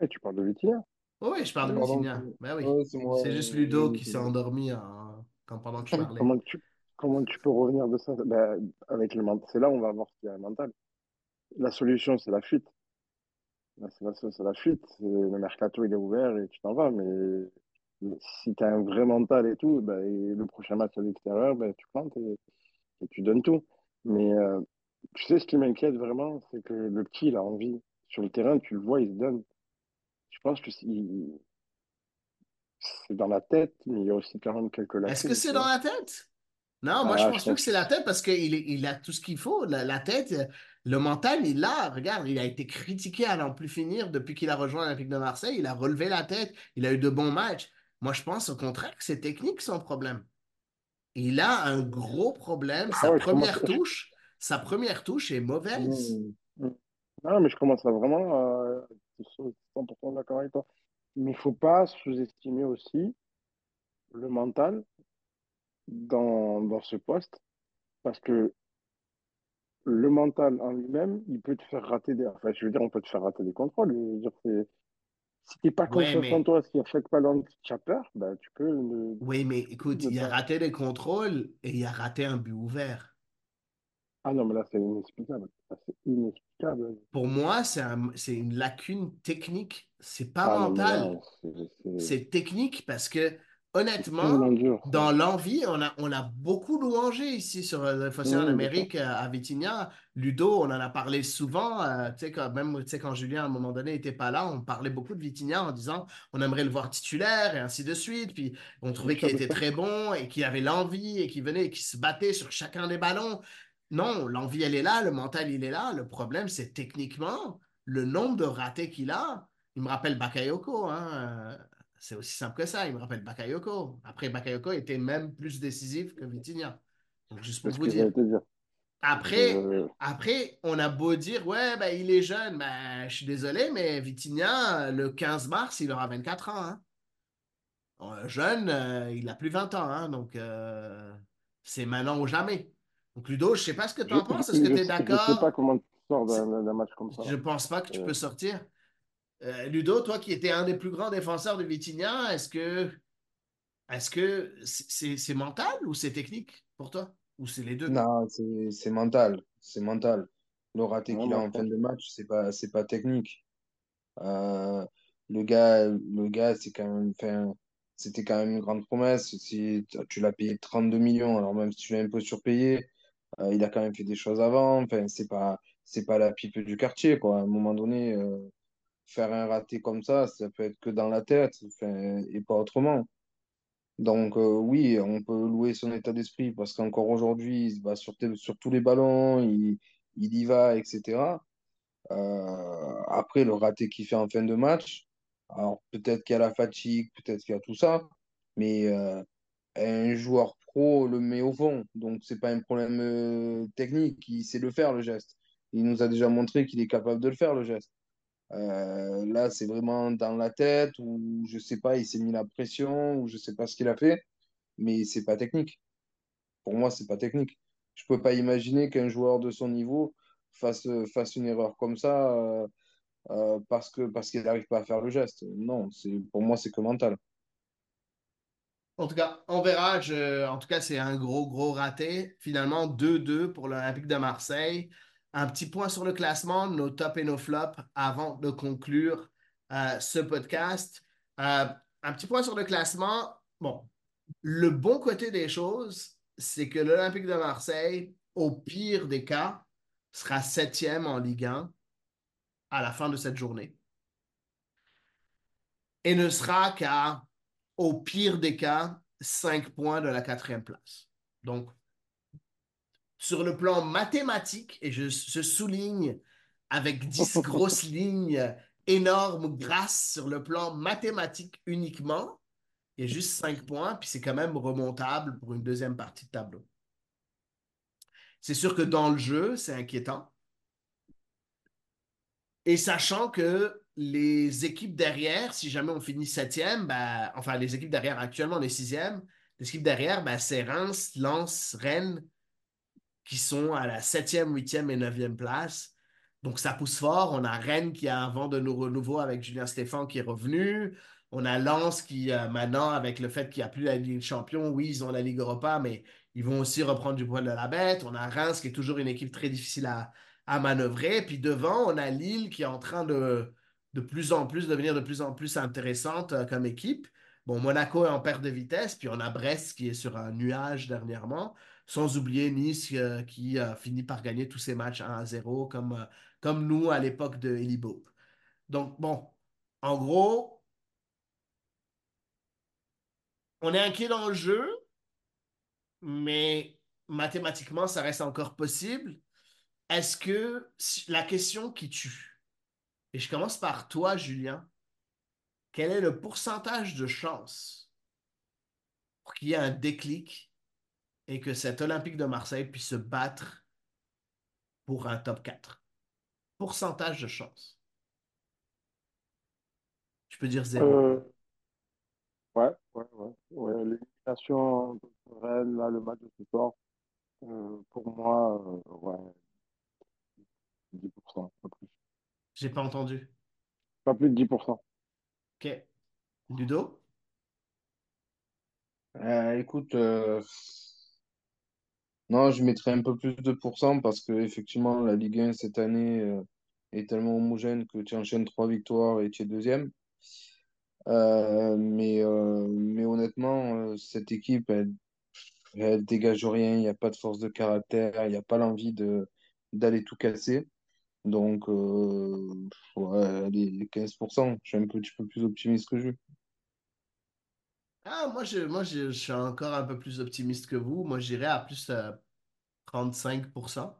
Speaker 4: Et tu parles de Vitinha?
Speaker 1: Oui, oui, je parle de Vitinha.
Speaker 2: c'est-
Speaker 1: Ben oui.
Speaker 2: ouais, c'est moi,
Speaker 1: C'est juste Ludo qui s'est endormi en- quand, pendant que je parlais.
Speaker 4: Comment tu, comment tu peux revenir de ça? Ben, avec le mental, c'est là où on va voir qu'il y a un mental. La solution, c'est la fuite. La solution, c'est la fuite. Le mercato, il est ouvert et tu t'en vas. Mais si tu as un vrai mental et tout, ben, et le prochain match à l'extérieur, ben, tu plantes et, et tu donnes tout. Mais euh, tu sais, ce qui m'inquiète vraiment, c'est que le petit, il a envie. Sur le terrain, tu le vois, il se donne. Je pense que c'est dans la tête, mais il y a aussi quand même quelques lacunes.
Speaker 1: Est-ce que c'est dans la tête? Non, moi, je
Speaker 4: Ah,
Speaker 1: pense
Speaker 4: je
Speaker 1: pas que
Speaker 4: pense
Speaker 1: c'est la tête parce qu'il il a tout ce qu'il faut. La, la tête, le mental, il l'a. Regarde, il a été critiqué à n'en plus finir depuis qu'il a rejoint l'Olympique de Marseille. Il a relevé la tête. Il a eu de bons matchs. Moi, je pense au contraire que c'est technique son problème. Il a un gros problème.
Speaker 4: Ah
Speaker 1: Sa
Speaker 4: ouais, commence-
Speaker 1: première touche, sa première touche est mauvaise.
Speaker 4: Mmh. Mmh. Non, mais je commence à vraiment être 100% d'accord avec toi. Mais il faut pas sous-estimer aussi le mental dans, dans ce poste, parce que le mental en lui-même, il peut te faire rater des... Enfin, je veux dire, on peut te faire rater des contrôles. Je veux dire, c'est... Si t'es pas
Speaker 1: Ouais, mais-
Speaker 4: en toi, si à chaque ballon tu as peur, ben, tu peux... ne-
Speaker 1: Oui, mais écoute,
Speaker 4: ne
Speaker 1: il a raté des contrôles et il a raté un but ouvert.
Speaker 4: Ah non, mais là, c'est inexplicable. C'est inexplicable.
Speaker 1: Pour moi, c'est un- c'est une lacune technique. C'est pas
Speaker 4: Ah
Speaker 1: mental.
Speaker 4: C'est
Speaker 1: technique parce que, honnêtement, dans l'envie, on a, on a beaucoup louangé ici sur euh, le Fossé en
Speaker 4: bien
Speaker 1: Amérique euh, à Vitinha. Ludo, on en a parlé souvent. euh, quand, même quand Julien, à un moment donné, n'était pas là, on parlait beaucoup de Vitinha en disant on aimerait le voir titulaire et ainsi de suite. Puis on trouvait qu'il était très bon et qu'il avait l'envie et qu'il venait et qu'il se battait sur chacun des ballons. Non, l'envie, elle est là, le mental, il est là. Le problème, c'est techniquement le nombre de ratés qu'il a. Il me rappelle Bakayoko, hein. C'est aussi simple que ça. Il me rappelle Bakayoko. Après, Bakayoko était même plus décisif que Vitinha. Donc, juste pour vous dire. Après, après, on a beau dire, ouais, ben, il est jeune. Ben, je suis désolé, mais Vitinha, le 15 mars, il aura 24 ans. hein. Euh, jeune, euh, il a plus 20 ans. hein, donc, euh, c'est maintenant ou jamais. Donc, Ludo, je sais pas ce que tu en
Speaker 4: Je,
Speaker 1: penses. Est-ce que tu es
Speaker 4: sais je sais
Speaker 1: d'accord?
Speaker 4: pas comment tu sors d'un match comme ça.
Speaker 1: Je pense pas que tu peux sortir. Euh, Ludo, toi qui étais un des plus grands défenseurs de Vitinha, est-ce que est-ce que c'est mental ou c'est technique pour toi? Ou c'est les deux?
Speaker 2: Non, c'est mental. C'est mental. Le raté qu'il a en fin de match, c'est pas, c'est pas technique. Euh, le gars, le gars, c'est quand même, enfin, c'était quand même une grande promesse. Si tu tu l'as payé 32 millions, alors même si tu l'as un peu surpayé, euh, il a quand même fait des choses avant. Enfin, c'est pas, c'est pas la pipe du quartier, quoi. À un moment donné, euh, faire un raté comme ça, ça peut être que dans la tête, et pas autrement. Donc euh, oui, on peut louer son état d'esprit parce qu'encore aujourd'hui, il se bat sur, tous les ballons, il, y va, etc. Euh, après, le raté qu'il fait en fin de match, alors peut-être qu'il y a la fatigue, peut-être qu'il y a tout ça, mais euh, un joueur pro le met au fond, donc c'est pas un problème technique, il sait le faire le geste. Il nous a déjà montré qu'il est capable de le faire le geste. Euh, là, c'est vraiment dans la tête ou je sais pas, il s'est mis la pression ou je sais pas ce qu'il a fait, mais c'est pas technique. Pour moi, c'est pas technique. Je peux pas imaginer qu'un joueur de son niveau fasse, fasse une erreur comme ça euh, euh, parce que parce qu'il n'arrive pas à faire le geste. Non, c'est pour moi, c'est que mental.
Speaker 1: En tout cas, on verra. En tout cas, c'est un gros, gros raté. Finalement, 2-2 pour l'Olympique de Marseille. Un petit point sur le classement, nos tops et nos flops avant de conclure euh, ce podcast. Euh, un petit point sur le classement. Bon, le bon côté des choses, c'est que l'Olympique de Marseille, au pire des cas, sera septième en Ligue 1 à la fin de cette journée et ne sera qu'à, au pire des cas, 5 points de la quatrième place. Donc, sur le plan mathématique, et je, je souligne avec 10 grosses lignes énormes grâce sur le plan mathématique uniquement, il y a juste 5 points, puis c'est quand même remontable pour une deuxième partie de tableau. C'est sûr que dans le jeu, c'est inquiétant. Et sachant que les équipes derrière, si jamais on finit septième, ben, enfin les équipes derrière actuellement on est sixième, les équipes derrière, ben, c'est Reims, Lens, Rennes qui sont à la septième, huitième et neuvième place. Donc ça pousse fort. On a Rennes qui a un vent de renouveau avec Julien Stéphan qui est revenu. On a Lens qui, euh, maintenant, avec le fait qu'il n'y a plus la Ligue des Champions, oui, ils ont la Ligue Europa, mais ils vont aussi reprendre du poil de la bête. On a Reims qui est toujours une équipe très difficile à, à manœuvrer. Puis devant, on a Lille qui est en train de, de plus en plus devenir de plus en plus intéressante euh, comme équipe. Bon, Monaco est en perte de vitesse, puis on a Brest qui est sur un nuage dernièrement, sans oublier Nice euh, qui a fini par gagner tous ses matchs 1 à 0, comme, euh, comme nous à l'époque de Eli Boop. Donc, bon, en gros, on est inquiet dans le jeu, mais mathématiquement, ça reste encore possible. Est-ce que la question qui tue, et je commence par toi, Julien, quel est le pourcentage de chance pour qu'il y ait un déclic et que cet Olympique de Marseille puisse se battre pour un top 4? Pourcentage de chance. Je peux dire zéro.
Speaker 4: Euh, ouais, ouais, ouais, ouais. L'élimination de Rennes, là, le match de ce soir, euh, pour moi, euh, ouais, 10%, pas plus.
Speaker 1: J'ai pas entendu.
Speaker 4: Pas plus de 10%.
Speaker 1: Ok. Ludo?
Speaker 2: Euh, écoute, euh, non, je mettrais un peu plus de pourcents parce que effectivement la Ligue 1 cette année euh, est tellement homogène que tu enchaînes trois victoires et tu es deuxième. Mais, mais honnêtement, cette équipe, elle, dégage rien, il n'y a pas de force de caractère, il n'y a pas l'envie d'aller tout casser. Donc, euh, ouais, allez, 15%, je suis un petit peu plus optimiste que je.
Speaker 1: Ah, moi, je, moi je, suis encore un peu plus optimiste que vous. Moi, j'irais à plus euh, 35%.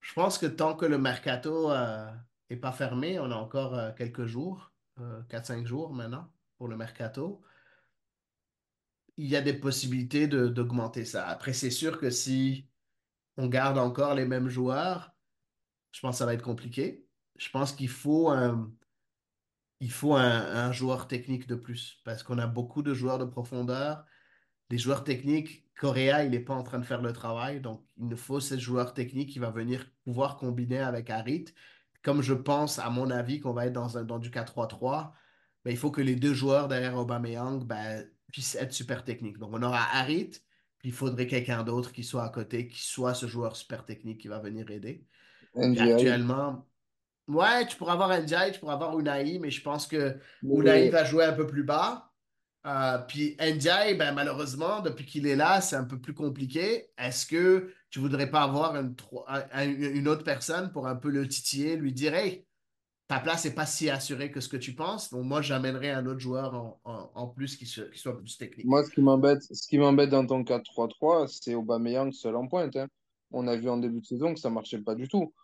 Speaker 1: Je pense que tant que le mercato euh, est pas fermé, on a encore euh, quelques jours, euh, 4-5 jours maintenant pour le mercato, il y a des possibilités de- d'augmenter ça. Après, c'est sûr que si on garde encore les mêmes joueurs, je pense que ça va être compliqué. Je pense qu'il faut un, il faut un, joueur technique de plus parce qu'on a beaucoup de joueurs de profondeur des joueurs techniques, Correa, il n'est pas en train de faire le travail, donc il nous faut ce joueur technique qui va venir pouvoir combiner avec Harit. Comme je pense, à mon avis, qu'on va être dans, un, dans du 4-3-3, ben, il faut que les deux joueurs derrière Aubameyang ben, puissent être super techniques. Donc on aura Harit, puis il faudrait quelqu'un d'autre qui soit à côté, qui soit ce joueur super technique qui va venir aider. Actuellement, ouais, tu pourras avoir Ndiaye, tu pourras avoir Unai, mais je pense que Unai va jouer un peu plus bas. Euh, puis Ndiaye, ben, malheureusement, depuis qu'il est là, c'est un peu plus compliqué. Est-ce que tu voudrais pas avoir une, une autre personne pour un peu le titiller, lui dire Hey, ta place n'est pas si assurée que ce que tu penses. Donc, moi, j'amènerais un autre joueur en, en, plus qui, qui, soit plus technique.
Speaker 2: Moi, ce qui m'embête, ce qui m'embête dans ton 4-3-3, c'est Aubameyang seul en pointe. Hein. On a vu en début de saison que ça marchait pas du tout.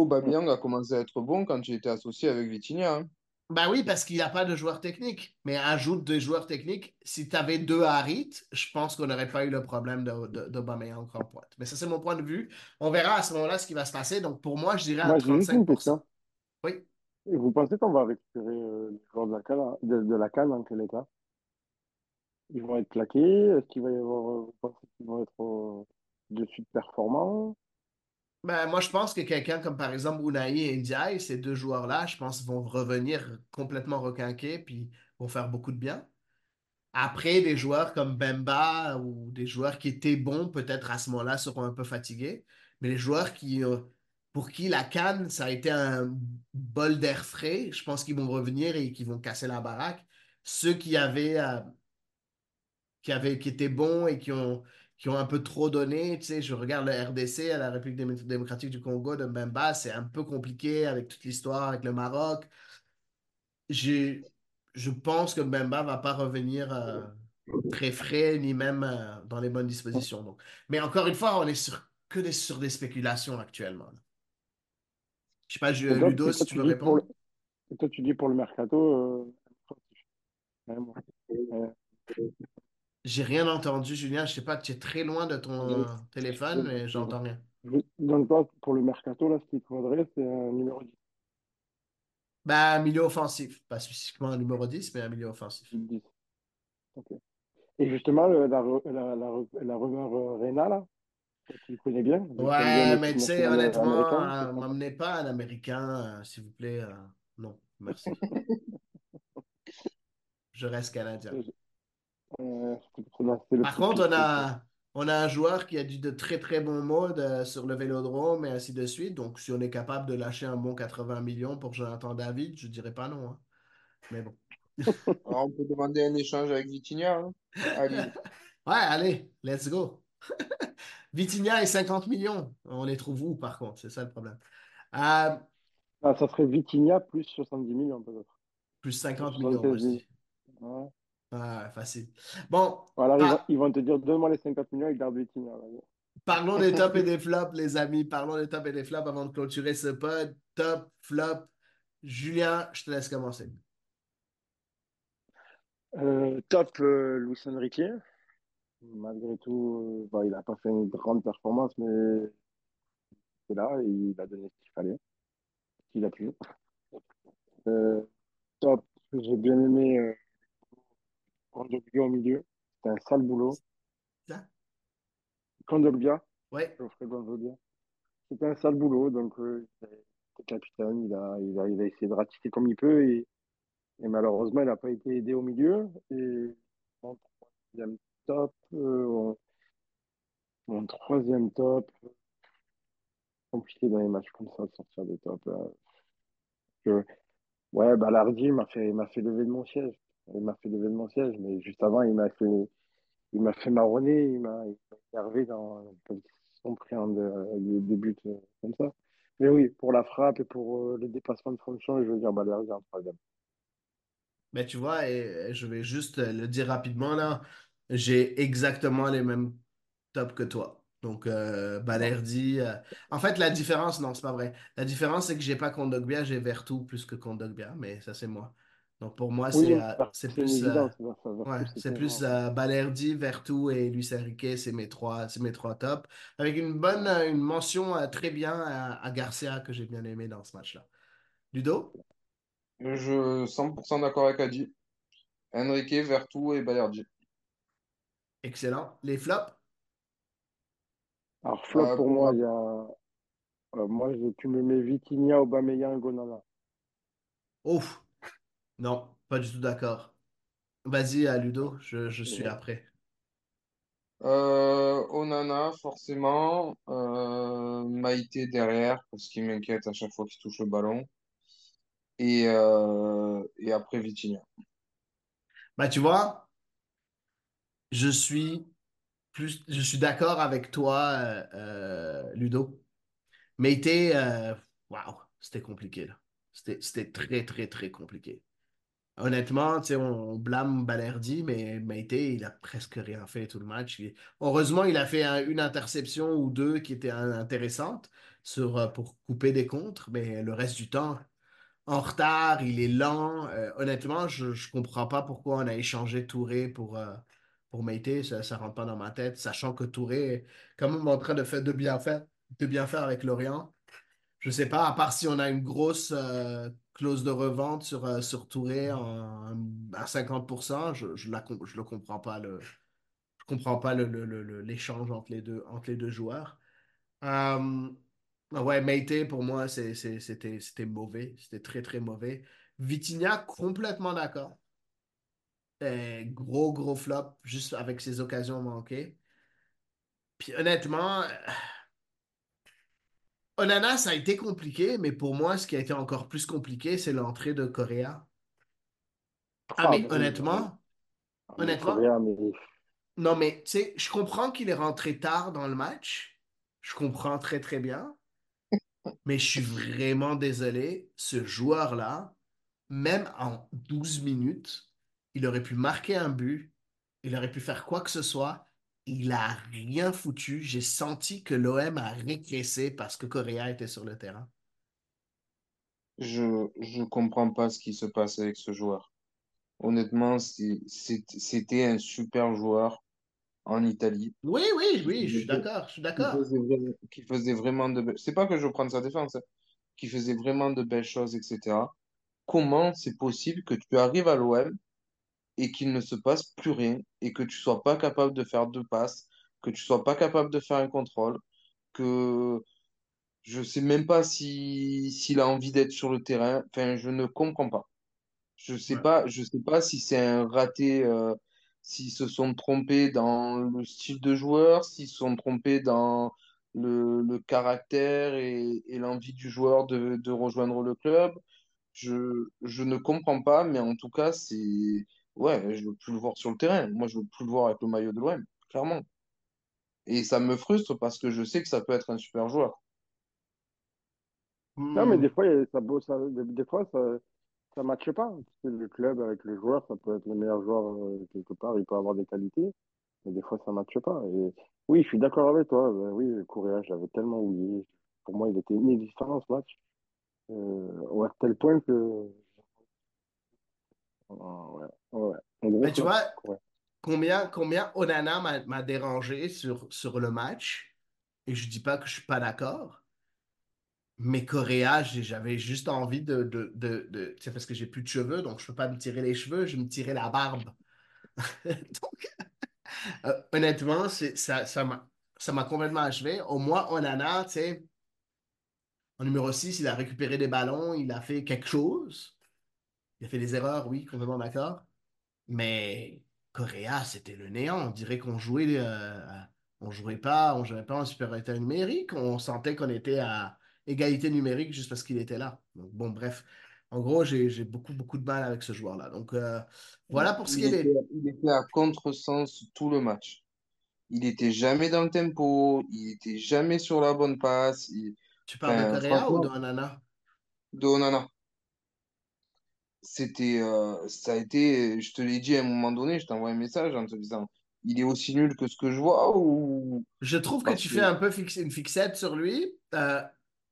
Speaker 2: Aubameyang a commencé à être bon quand il était associé avec Vitinha. Hein.
Speaker 1: Ben oui, parce qu'il n'y a pas de joueur technique. Mais ajoute deux joueurs techniques. Si tu avais deux Harit, je pense qu'on n'aurait pas eu le problème d'Aubameyang en pointe. Mais ça, c'est mon point de vue. On verra à ce moment-là ce qui va se passer. Donc, pour moi, je dirais à 35%. Oui.
Speaker 4: Et vous pensez qu'on va récupérer euh, les joueurs de la canne, de, de la canne en quel état? Ils vont être plaqués Est-ce qu'il va y avoir, euh, vous pensez qu'ils vont être euh, de suite performants?
Speaker 1: Ben, moi, je pense que quelqu'un comme par exemple Unai et Ndiaye, ces deux joueurs-là, je pense vont revenir complètement requinqués puis vont faire beaucoup de bien. Après, des joueurs comme Bemba ou des joueurs qui étaient bons, peut-être à ce moment-là, seront un peu fatigués. Mais les joueurs qui, pour qui la canne, ça a été un bol d'air frais, je pense qu'ils vont revenir et qu'ils vont casser la baraque. Ceux qui avaient, euh, qui étaient bons et qui ont, qui ont un peu trop donné, tu sais, je regarde le RDC, à la République démocratique du Congo de Mbemba, c'est un peu compliqué avec toute l'histoire avec le Maroc. je pense que Mbemba va pas revenir euh, très frais, ni même euh, dans les bonnes dispositions. Donc. Mais encore une fois, on est sur, que des, sur des spéculations actuellement. Je sais pas, je, Ludo, si tu veux répondre.
Speaker 4: toi, tu dis pour le mercato. Euh...
Speaker 1: J'ai rien entendu, Julien. Je sais pas, tu es très loin de ton téléphone, mais j'entends rien.
Speaker 4: Donc, toi, pour le mercato, là, ce qu'il faudrait, c'est un numéro 10.
Speaker 1: Ben, un milieu offensif. Pas spécifiquement un numéro 10, mais un milieu offensif.
Speaker 4: 10. Et justement, la, la, la, la rumeur euh, Rena, là, tu le connais bien.
Speaker 1: Ouais, mais tu sais, honnêtement, ne m'amenez pas un Américain, euh, s'il vous plaît. Euh, non, merci. Je reste Canadien. Par contre, on a, on a un joueur qui a dit de très très bons mots sur le vélodrome et ainsi de suite. Donc, si on est capable de lâcher un bon 80 millions pour Jonathan David, je ne dirais pas non. Hein. Mais bon.
Speaker 2: Alors, on peut demander un échange avec Vitinha. Hein.
Speaker 1: Allez. ouais, allez, let's go. Vitinha et 50 millions. On les trouve où, par contre? C'est ça le problème. Euh,
Speaker 4: ah, ça serait Vitinha plus 70 millions, peut-être.
Speaker 1: Plus 50 millions, aussi. Ouais. Ouais. facile. Bon.
Speaker 4: Voilà, ils, vont, te dire donne-moi les 50 millions et garde Vitinha.
Speaker 1: Parlons des tops et des flops, les amis. Parlons des tops et des flops avant de clôturer ce pod. Top, flop. Julien, je te laisse commencer.
Speaker 4: Euh, top, euh, Enrique malgré tout, euh, bah, il n'a pas fait une grande performance, mais c'est là, il a donné ce qu'il fallait, qu'il a pu. Euh, top, j'ai bien aimé Kondogbia au milieu, c'était un sale boulot. Ça Kondogbia
Speaker 1: Ouais.
Speaker 4: C'était un sale boulot, donc euh, était capitaine, il a, il, a, il a essayé de ratiter comme il peut et, et malheureusement, il n'a pas été aidé au milieu. Et en troisième top. Euh, mon troisième top. Compliqué dans les matchs comme ça de sortir des tops. Ouais, Ballardi m'a fait, m'a fait lever de mon siège. Il m'a fait de siège, mais juste avant, il m'a fait, il m'a fait marronner, il m'a énervé dans son pris de, des buts euh, comme ça. Mais oui, pour la frappe et pour euh, le dépassement de fonction, je veux dire Ballardi en troisième.
Speaker 1: Mais tu vois, et je vais juste le dire rapidement là, j'ai exactement les mêmes tops que toi. Donc, euh, Balerdi. Euh, en fait, la différence, non, c'est pas vrai. La différence, c'est que j'ai pas Kondogbia, j'ai Vertu plus que Kondogbia, mais ça, c'est moi. Donc, pour moi, c'est euh, c'est plus, ouais, c'est plus Balerdi, Vertu et Luis Enrique, c'est mes trois, c'est mes trois tops. Avec une bonne une mention très bien à, Garcia que j'ai bien aimé dans ce match-là. Ludo?
Speaker 2: Je suis 100% d'accord avec Adi. Enrique, Vertu et Balerdi.
Speaker 1: Excellent. Les flops?
Speaker 4: Alors, flop pour moi, il y a. Euh, moi, tu me mets Vitinha, Aubameyang, Gonana.
Speaker 1: Ouf! Non, pas du tout d'accord. Vas-y, à Ludo, je, je suis après.
Speaker 2: Euh, Onana, forcément. Euh, Maïté derrière, parce qu'il m'inquiète à chaque fois qu'il touche le ballon. Et, euh, et après Vitinha.
Speaker 1: Bah, tu vois, je suis plus, je suis d'accord avec toi, euh, Ludo. Euh, waouh, c'était compliqué, là. C'était c'était très, très, très compliqué. Honnêtement, on, on blâme Balerdi, mais Meite, il a presque rien fait tout le match. Heureusement, il a fait un- une interception ou deux qui étaient intéressantes euh, pour couper des contres, mais le reste du temps, en retard, il est lent. Euh, honnêtement, je ne comprends pas pourquoi on a échangé Touré pour, euh, Meite. Ça ne rentre pas dans ma tête, sachant que Touré est quand même en train de, faire, de, bien, faire, de bien faire avec Lorient. Je ne sais pas, à part si on a une grosse euh, clause de revente sur, euh, sur Touré à 50%, je je la je le comprends pas. Le, je comprends pas le, le- le- le- l'échange entre les deux, entre les deux joueurs. Euh, ouais, Meite, pour moi, c'était mauvais. C'était très, très mauvais. Vitinha, complètement d'accord. Gros, gros flop, juste avec ses occasions manquées. Puis honnêtement, euh, Onana, ça a été compliqué, mais pour moi, ce qui a été encore plus compliqué, c'est l'entrée de Correa. Ah,
Speaker 4: Ah,
Speaker 1: mais
Speaker 4: oui,
Speaker 1: honnêtement, honnêtement, non, mais tu sais, je comprends qu'il est rentré tard dans le match. Je comprends très, très bien. Mais je suis vraiment désolé, ce joueur-là, même en 12 minutes, il aurait pu marquer un but, il aurait pu faire quoi que ce soit. Il a rien foutu. J'ai senti que l'OM a régressé parce que Correa était sur le terrain.
Speaker 2: Je je comprends pas ce qui se passe avec ce joueur. Honnêtement, c'était un super joueur en Italie
Speaker 1: Oui, oui, oui, je suis d'accord, je suis
Speaker 2: qui
Speaker 1: d'accord.
Speaker 2: faisait vraiment, qui faisait vraiment de belles... C'est pas que je prends sa défense, hein, qui faisait vraiment de belles choses, etc. Comment c'est possible que tu arrives à l'OM et qu'il ne se passe plus rien et que tu sois pas capable de faire deux passes, que tu sois pas capable de faire un contrôle, que je sais même pas si s'il a envie d'être sur le terrain. Enfin, je ne comprends pas. Je sais
Speaker 1: Ouais.
Speaker 2: pas, je sais pas si c'est un raté, euh, s'ils se sont trompés dans le style de joueur, s'ils se sont trompés dans le, le caractère et, et l'envie du joueur de, de rejoindre le club. Je, je ne comprends pas, mais en tout cas, c'est... Ouais, je veux plus le voir sur le terrain. Moi, je veux plus le voir avec le maillot de l'OM, clairement. Et ça me frustre parce que je sais que ça peut être un super joueur.
Speaker 4: non, mais
Speaker 1: Hmm.
Speaker 4: des fois, il y a- ça, beau- ça, des, des fois, ça, ça matche pas. Tu sais, Le club avec le joueur, ça peut être le meilleur joueur euh, quelque part, il peut avoir des qualités, mais des fois, ça matche pas. Et oui, je suis d'accord avec toi. Ben oui, Correa, je l'avais tellement oublié. Pour moi, il était inexistant dans ce match. Euh, à tel point que. Ouais, ouais. Un gros
Speaker 1: Mais tu vois, combien, combien Onana m'a dérangé sur, sur le match, et je dis pas que je suis pas d'accord, mais Correa, j'avais juste envie de, de, de, de- tu sais, parce que j'ai plus de cheveux, donc je peux pas me tirer les cheveux, je me tirais la barbe. Donc, euh, honnêtement, ça m'a, ça m'a complètement achevé. Au moins, Onana, tu sais, en numéro 6, il a récupéré des ballons, il a fait quelque chose. Il a fait des erreurs, oui, complètement d'accord. Mais Correa, c'était le néant. On dirait qu'on jouait, euh, on jouait pas, on jouait pas en supériorité numérique. On sentait qu'on était à égalité numérique juste parce qu'il était là. Donc, bon, bref. En gros, j'ai beaucoup, beaucoup de mal avec ce joueur-là. Donc, euh, voilà pour ce qui est
Speaker 2: il était à contresens tout le match. Il était jamais dans le tempo, il était jamais sur la bonne passe. il-
Speaker 1: Tu parles de Correa ou de Onana?
Speaker 2: de Onana. C'était, euh, ça a été, je te l'ai dit à un moment donné, je t'envoie un message en te disant, il est aussi nul que ce que je vois ou
Speaker 1: Je trouve que
Speaker 2: parce
Speaker 1: tu
Speaker 2: que
Speaker 1: fais un peu une fixette sur lui. Euh,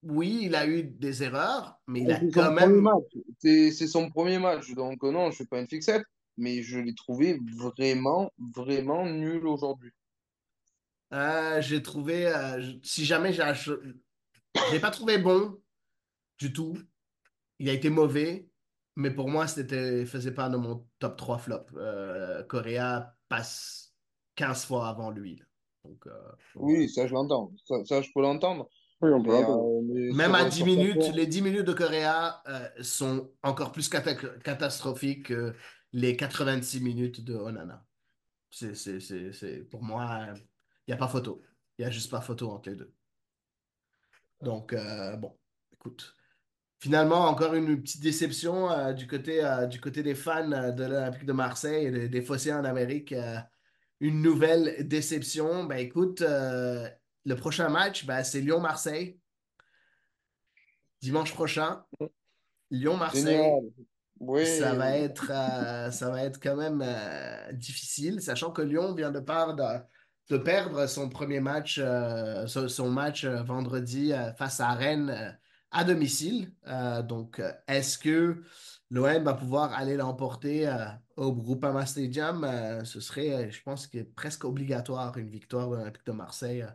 Speaker 1: oui, il a eu des erreurs, mais il a
Speaker 2: c'est
Speaker 1: quand
Speaker 2: son premier
Speaker 1: même.
Speaker 2: match, c'est son premier match, donc euh, non, je fais pas une fixette, mais je l'ai trouvé vraiment, vraiment nul aujourd'hui.
Speaker 1: Euh, j'ai trouvé, si jamais j'ai, je l'ai pas trouvé bon du tout. Il a été mauvais, mais pour moi, c'était, il faisait pas de mon top 3 flop. Euh, Correa passe 15 fois avant lui. là. Donc, euh, donc.
Speaker 2: Oui, ça je l'entends, ça, ça, je peux l'entendre,
Speaker 4: Oui, on peut
Speaker 2: mais, euh,
Speaker 1: Même à
Speaker 2: euh,
Speaker 1: 10
Speaker 2: sur
Speaker 1: minutes,
Speaker 2: 14,
Speaker 1: les 10 minutes de Correa euh, sont encore plus cata- catastrophiques que les 86 minutes de Onana. C'est, c'est, c'est, c'est- pour moi, il n'y a pas photo. Il n'y a juste pas photo entre les deux. Donc, euh, bon, écoute. Finalement, encore une petite déception euh, du côté, euh, du côté des fans euh, de l'Olympique de Marseille et des, des Phocéens en Amérique. une nouvelle déception. Ben écoute, le prochain match, ben, c'est Lyon-Marseille. Dimanche prochain. Lyon-Marseille.
Speaker 2: Oui.
Speaker 1: Ça va être, ça va être quand même difficile, sachant que Lyon vient de perdre, de perdre son premier match, son, match vendredi face à Rennes à domicile. Euh, donc, est-ce que l'OM va pouvoir aller l'emporter euh, au Groupama Stadium? Euh, ce serait, je pense, que presque obligatoire une victoire de de Marseille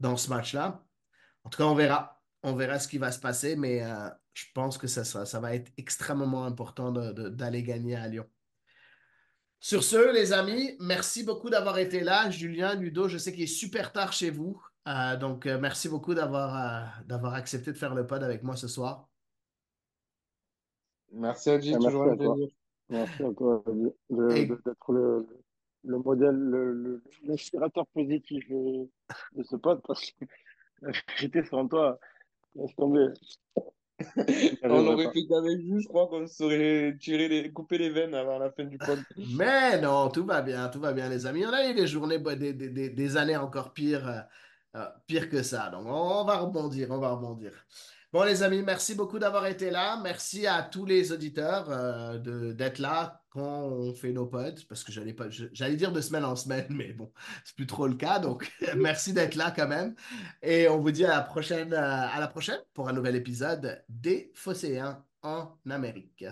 Speaker 1: dans ce match-là. En tout cas, on verra. On verra ce qui va se passer, mais je pense que ça, va être extrêmement important d'aller gagner à Lyon. Sur ce, les amis, merci beaucoup d'avoir été là. Julien, Ludo, je sais qu'il est super tard chez vous. Euh, donc, euh, merci beaucoup d'avoir euh, d'avoir accepté de faire le pod avec moi ce soir.
Speaker 2: Merci Adji,
Speaker 4: Ah,
Speaker 2: toujours
Speaker 4: merci
Speaker 2: un
Speaker 4: à toi.
Speaker 2: plaisir.
Speaker 4: Merci à toi d'être le, le modèle, le- le- l'inspirateur positif de, de ce pote parce que j'étais sans toi, laisse tomber.
Speaker 2: On aurait fait qu'avec vous, je crois qu'on se serait tiré les, coupé les veines avant la fin du pod.
Speaker 1: Mais non, tout va bien, tout va bien, les amis. On a eu des journées, bah, des, des- des- des années encore pires, euh, pires que ça. Donc, on va rebondir, on va rebondir. Bon, les amis, merci beaucoup d'avoir été là. Merci à tous les auditeurs euh, d'être là quand on fait nos pods, parce que j'allais j'allais dire de semaine en semaine, mais bon, c'est plus trop le cas. Donc, merci d'être là quand même. Et on vous dit à la prochaine, euh, à la prochaine pour un nouvel épisode des Phocéens en Amérique.